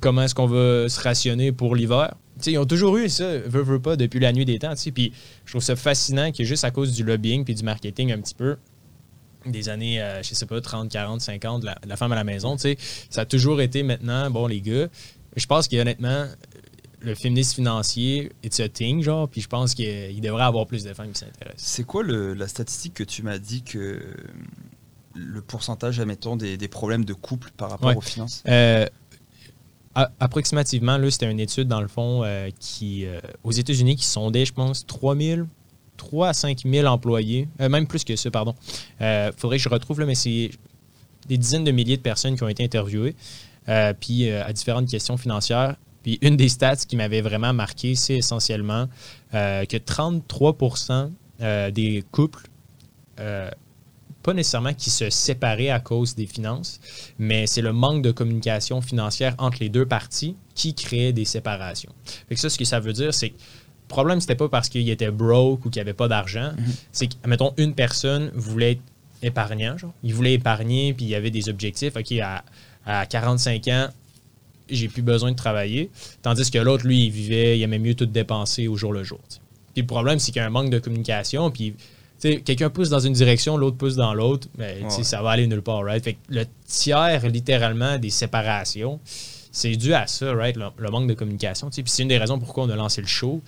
Comment est-ce qu'on va se rationner pour l'hiver? Ils ont toujours eu ça, veut, veut pas, depuis la nuit des temps. Puis je trouve ça fascinant que juste à cause du lobbying puis du marketing un petit peu, des années, euh, je sais pas, 30, 40, 50, la, la femme à la maison, tu sais, ça a toujours été maintenant, bon, les gars, je pense qu'honnêtement, le féminisme financier, it's a thing, genre, puis je pense qu'il devrait y avoir plus de femmes qui s'intéressent. C'est quoi le- la statistique que tu m'as dit que euh, le pourcentage, admettons, des, des problèmes de couple par rapport Ouais. aux finances? Euh, approximativement, là, c'était une étude, dans le fond, euh, qui, euh, aux États-Unis, qui sondait, je pense, 3 000, 3 à 5 000 employés, euh, même plus que ça, pardon. Il faudrait que je retrouve, là, mais c'est des dizaines de milliers de personnes qui ont été interviewées, puis à différentes questions financières. Puis une des stats qui m'avait vraiment marqué, c'est essentiellement que 33% euh, des couples, pas nécessairement qui se séparaient à cause des finances, mais c'est le manque de communication financière entre les deux parties qui créait des séparations. Fait que ça, ce que ça veut dire, c'est que le problème, c'était pas parce qu'il était broke ou qu'il n'y avait pas d'argent. C'est que, mettons, une personne voulait être épargnant, genre. Il voulait épargner, puis il y avait des objectifs. OK, à, à 45 ans, j'ai plus besoin de travailler. Tandis que l'autre, lui, il vivait, il aimait mieux tout dépenser au jour le jour. Puis le problème, c'est qu'il y a un manque de communication, puis quelqu'un pousse dans une direction, l'autre pousse dans l'autre, mais Ouais. ça va aller nulle part, right? Fait que le tiers, littéralement, des séparations, c'est dû à ça, right? Le, le manque de communication. Puis c'est une des raisons pourquoi on a lancé le show.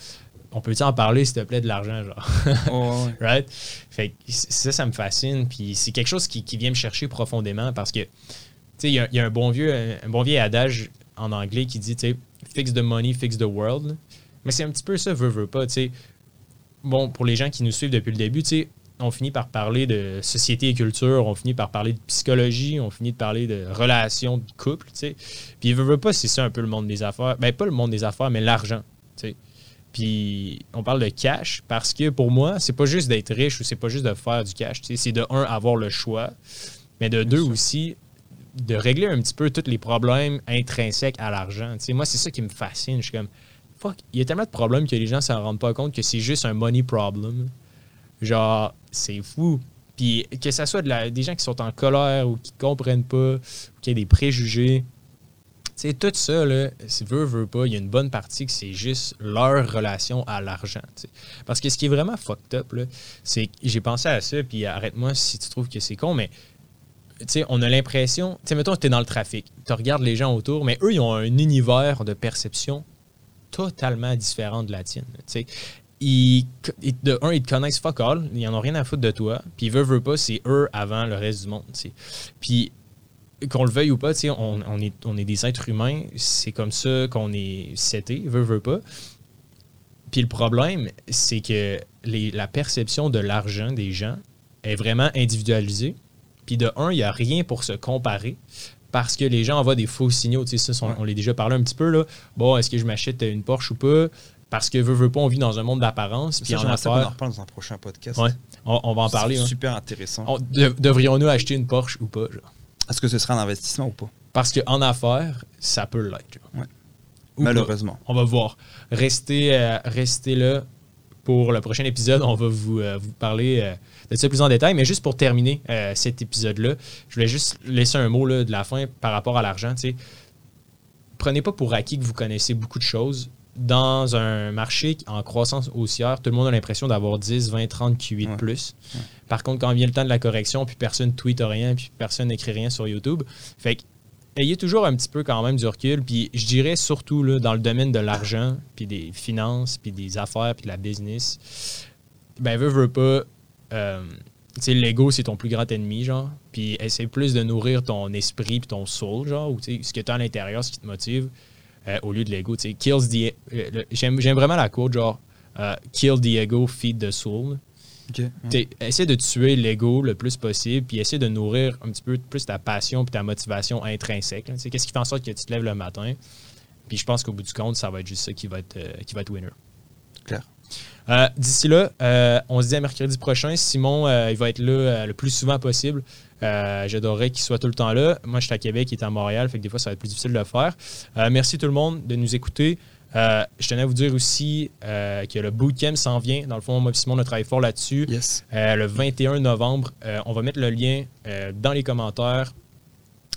on peut-tu en parler, s'il te plaît, de l'argent, genre? Oh, ouais. right? Fait que ça, ça me fascine. Puis c'est quelque chose qui, qui vient me chercher profondément parce que, tu sais, il y a, il y a un, bon vieux, un bon vieil adage en anglais qui dit, tu sais, fix the money, fix the world. Mais c'est un petit peu ça, veut, veut pas, tu sais. Bon, pour les gens qui nous suivent depuis le début, tu sais, on finit par parler de société et culture, on finit par parler de psychologie, on finit de parler de relations de couple, tu sais. Puis, veut, veut pas, c'est ça un peu le monde des affaires. Ben, pas le monde des affaires, mais l'argent, tu sais. Puis on parle de cash parce que pour moi, c'est pas juste d'être riche ou c'est pas juste de faire du cash. tu sais. C'est de un, avoir le choix, mais de deux sûr. aussi, de régler un petit peu tous les problèmes intrinsèques à l'argent. Tu sais, moi, c'est ça qui me fascine. Je suis comme, il y a tellement de problèmes que les gens ne s'en rendent pas compte que c'est juste un money problem. Genre, c'est fou. Puis que ça soit de la- des gens qui sont en colère ou qui comprennent pas, ou qui ont des préjugés. Tu sais, tout ça, là, si veut, veut pas, il y a une bonne partie que c'est juste leur relation à l'argent. Parce que ce qui est vraiment fucked up, c'est que j'ai pensé à ça, puis arrête-moi si tu trouves que c'est con, mais tu sais, on a l'impression, tu sais, mettons, tu es dans le trafic, tu regardes les gens autour, mais eux, ils ont un univers de perception totalement différent de la tienne. Ils, de un, ils te connaissent fuck all, ils en ont rien à foutre de toi, puis veulent, veulent pas, c'est eux avant le reste du monde. Puis qu'on le veuille ou pas, on, on est, on est des êtres humains, c'est comme ça qu'on est seté, veut, veut pas. Puis le problème, c'est que les- la perception de l'argent des gens est vraiment individualisée. Puis de un, il n'y a rien pour se comparer parce que les gens envoient des faux signaux. Tu sais, ça, on, Ouais. on l'a déjà parlé un petit peu. Là. Bon, est-ce que je m'achète une Porsche ou pas? Parce que veut, veut pas, on vit dans un monde d'apparence. Puis Ça, en affaires, reparle dans un prochain podcast. Ouais. on, on va en parler. C'est hein. super intéressant. On- de- Devrions-nous acheter une Porsche ou pas? genre? Est-ce que ce sera un investissement ou pas? Parce qu'en affaires, ça peut l'être. Ouais. Pas. Malheureusement. On va voir. Restez, euh, restez là pour le prochain épisode. On va vous, euh, vous parler euh, de ça plus en détail. Mais juste pour terminer euh, cet épisode-là, je voulais juste laisser un mot là, de la fin par rapport à l'argent. tu sais. Prenez pas pour acquis que vous connaissez beaucoup de choses. Dans un marché en croissance haussière, tout le monde a l'impression d'avoir 10, 20, 30 QI de Ouais. plus. Par contre, quand vient le temps de la correction, puis personne ne tweet rien, puis personne n'écrit rien sur YouTube, fait que ayez toujours un petit peu quand même du recul. Puis je dirais surtout là, dans le domaine de l'argent, puis des finances, puis des affaires, puis de la business, ben veux, veux pas. Euh, tu sais, l'ego, c'est ton plus grand ennemi, genre. Puis essaie plus de nourrir ton esprit puis ton soul, genre, ou ce que tu as à l'intérieur, ce qui te motive, euh, au lieu de l'ego. Tu sais, kills the. euh, le- J'aime vraiment la quote, genre, euh, kill the ego, feed the soul. Ok. Ouais. T'sais, essaie de tuer l'ego le plus possible, puis essaie de nourrir un petit peu plus ta passion puis ta motivation intrinsèque. Qu'est-ce qui fait en sorte que tu te lèves le matin? Puis je pense qu'au bout du compte, ça va être juste ça qui va être, qui va être winner. Clair. Euh, D'ici là, euh, on se dit à mercredi prochain. Simon, euh, il va être là le plus souvent possible. J'adorerais qu'il soit tout le temps là. Moi, je suis à Québec, il est à Montréal, fait que des fois, ça va être plus difficile de le faire. Merci tout le monde de nous écouter. Euh, je tenais à vous dire aussi euh, que le bootcamp s'en vient. Dans le fond, moi et Simon, on a travaillé fort là-dessus. Yes. Euh, le 21 novembre. On va mettre le lien dans les commentaires,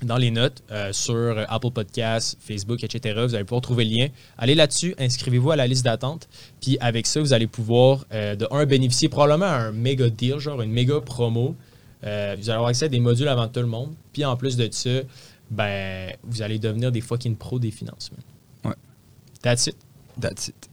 dans les notes, euh, sur Apple Podcasts, Facebook, etc. Vous allez pouvoir trouver le lien. Allez là-dessus, inscrivez-vous à la liste d'attente. Puis avec ça, vous allez pouvoir, euh, de un, bénéficier probablement un méga deal, genre une méga promo. Euh, vous allez avoir accès à des modules avant tout le monde. Puis en plus de ça, ben, vous allez devenir des fucking pros des finances. man. Ouais. That's it. That's it.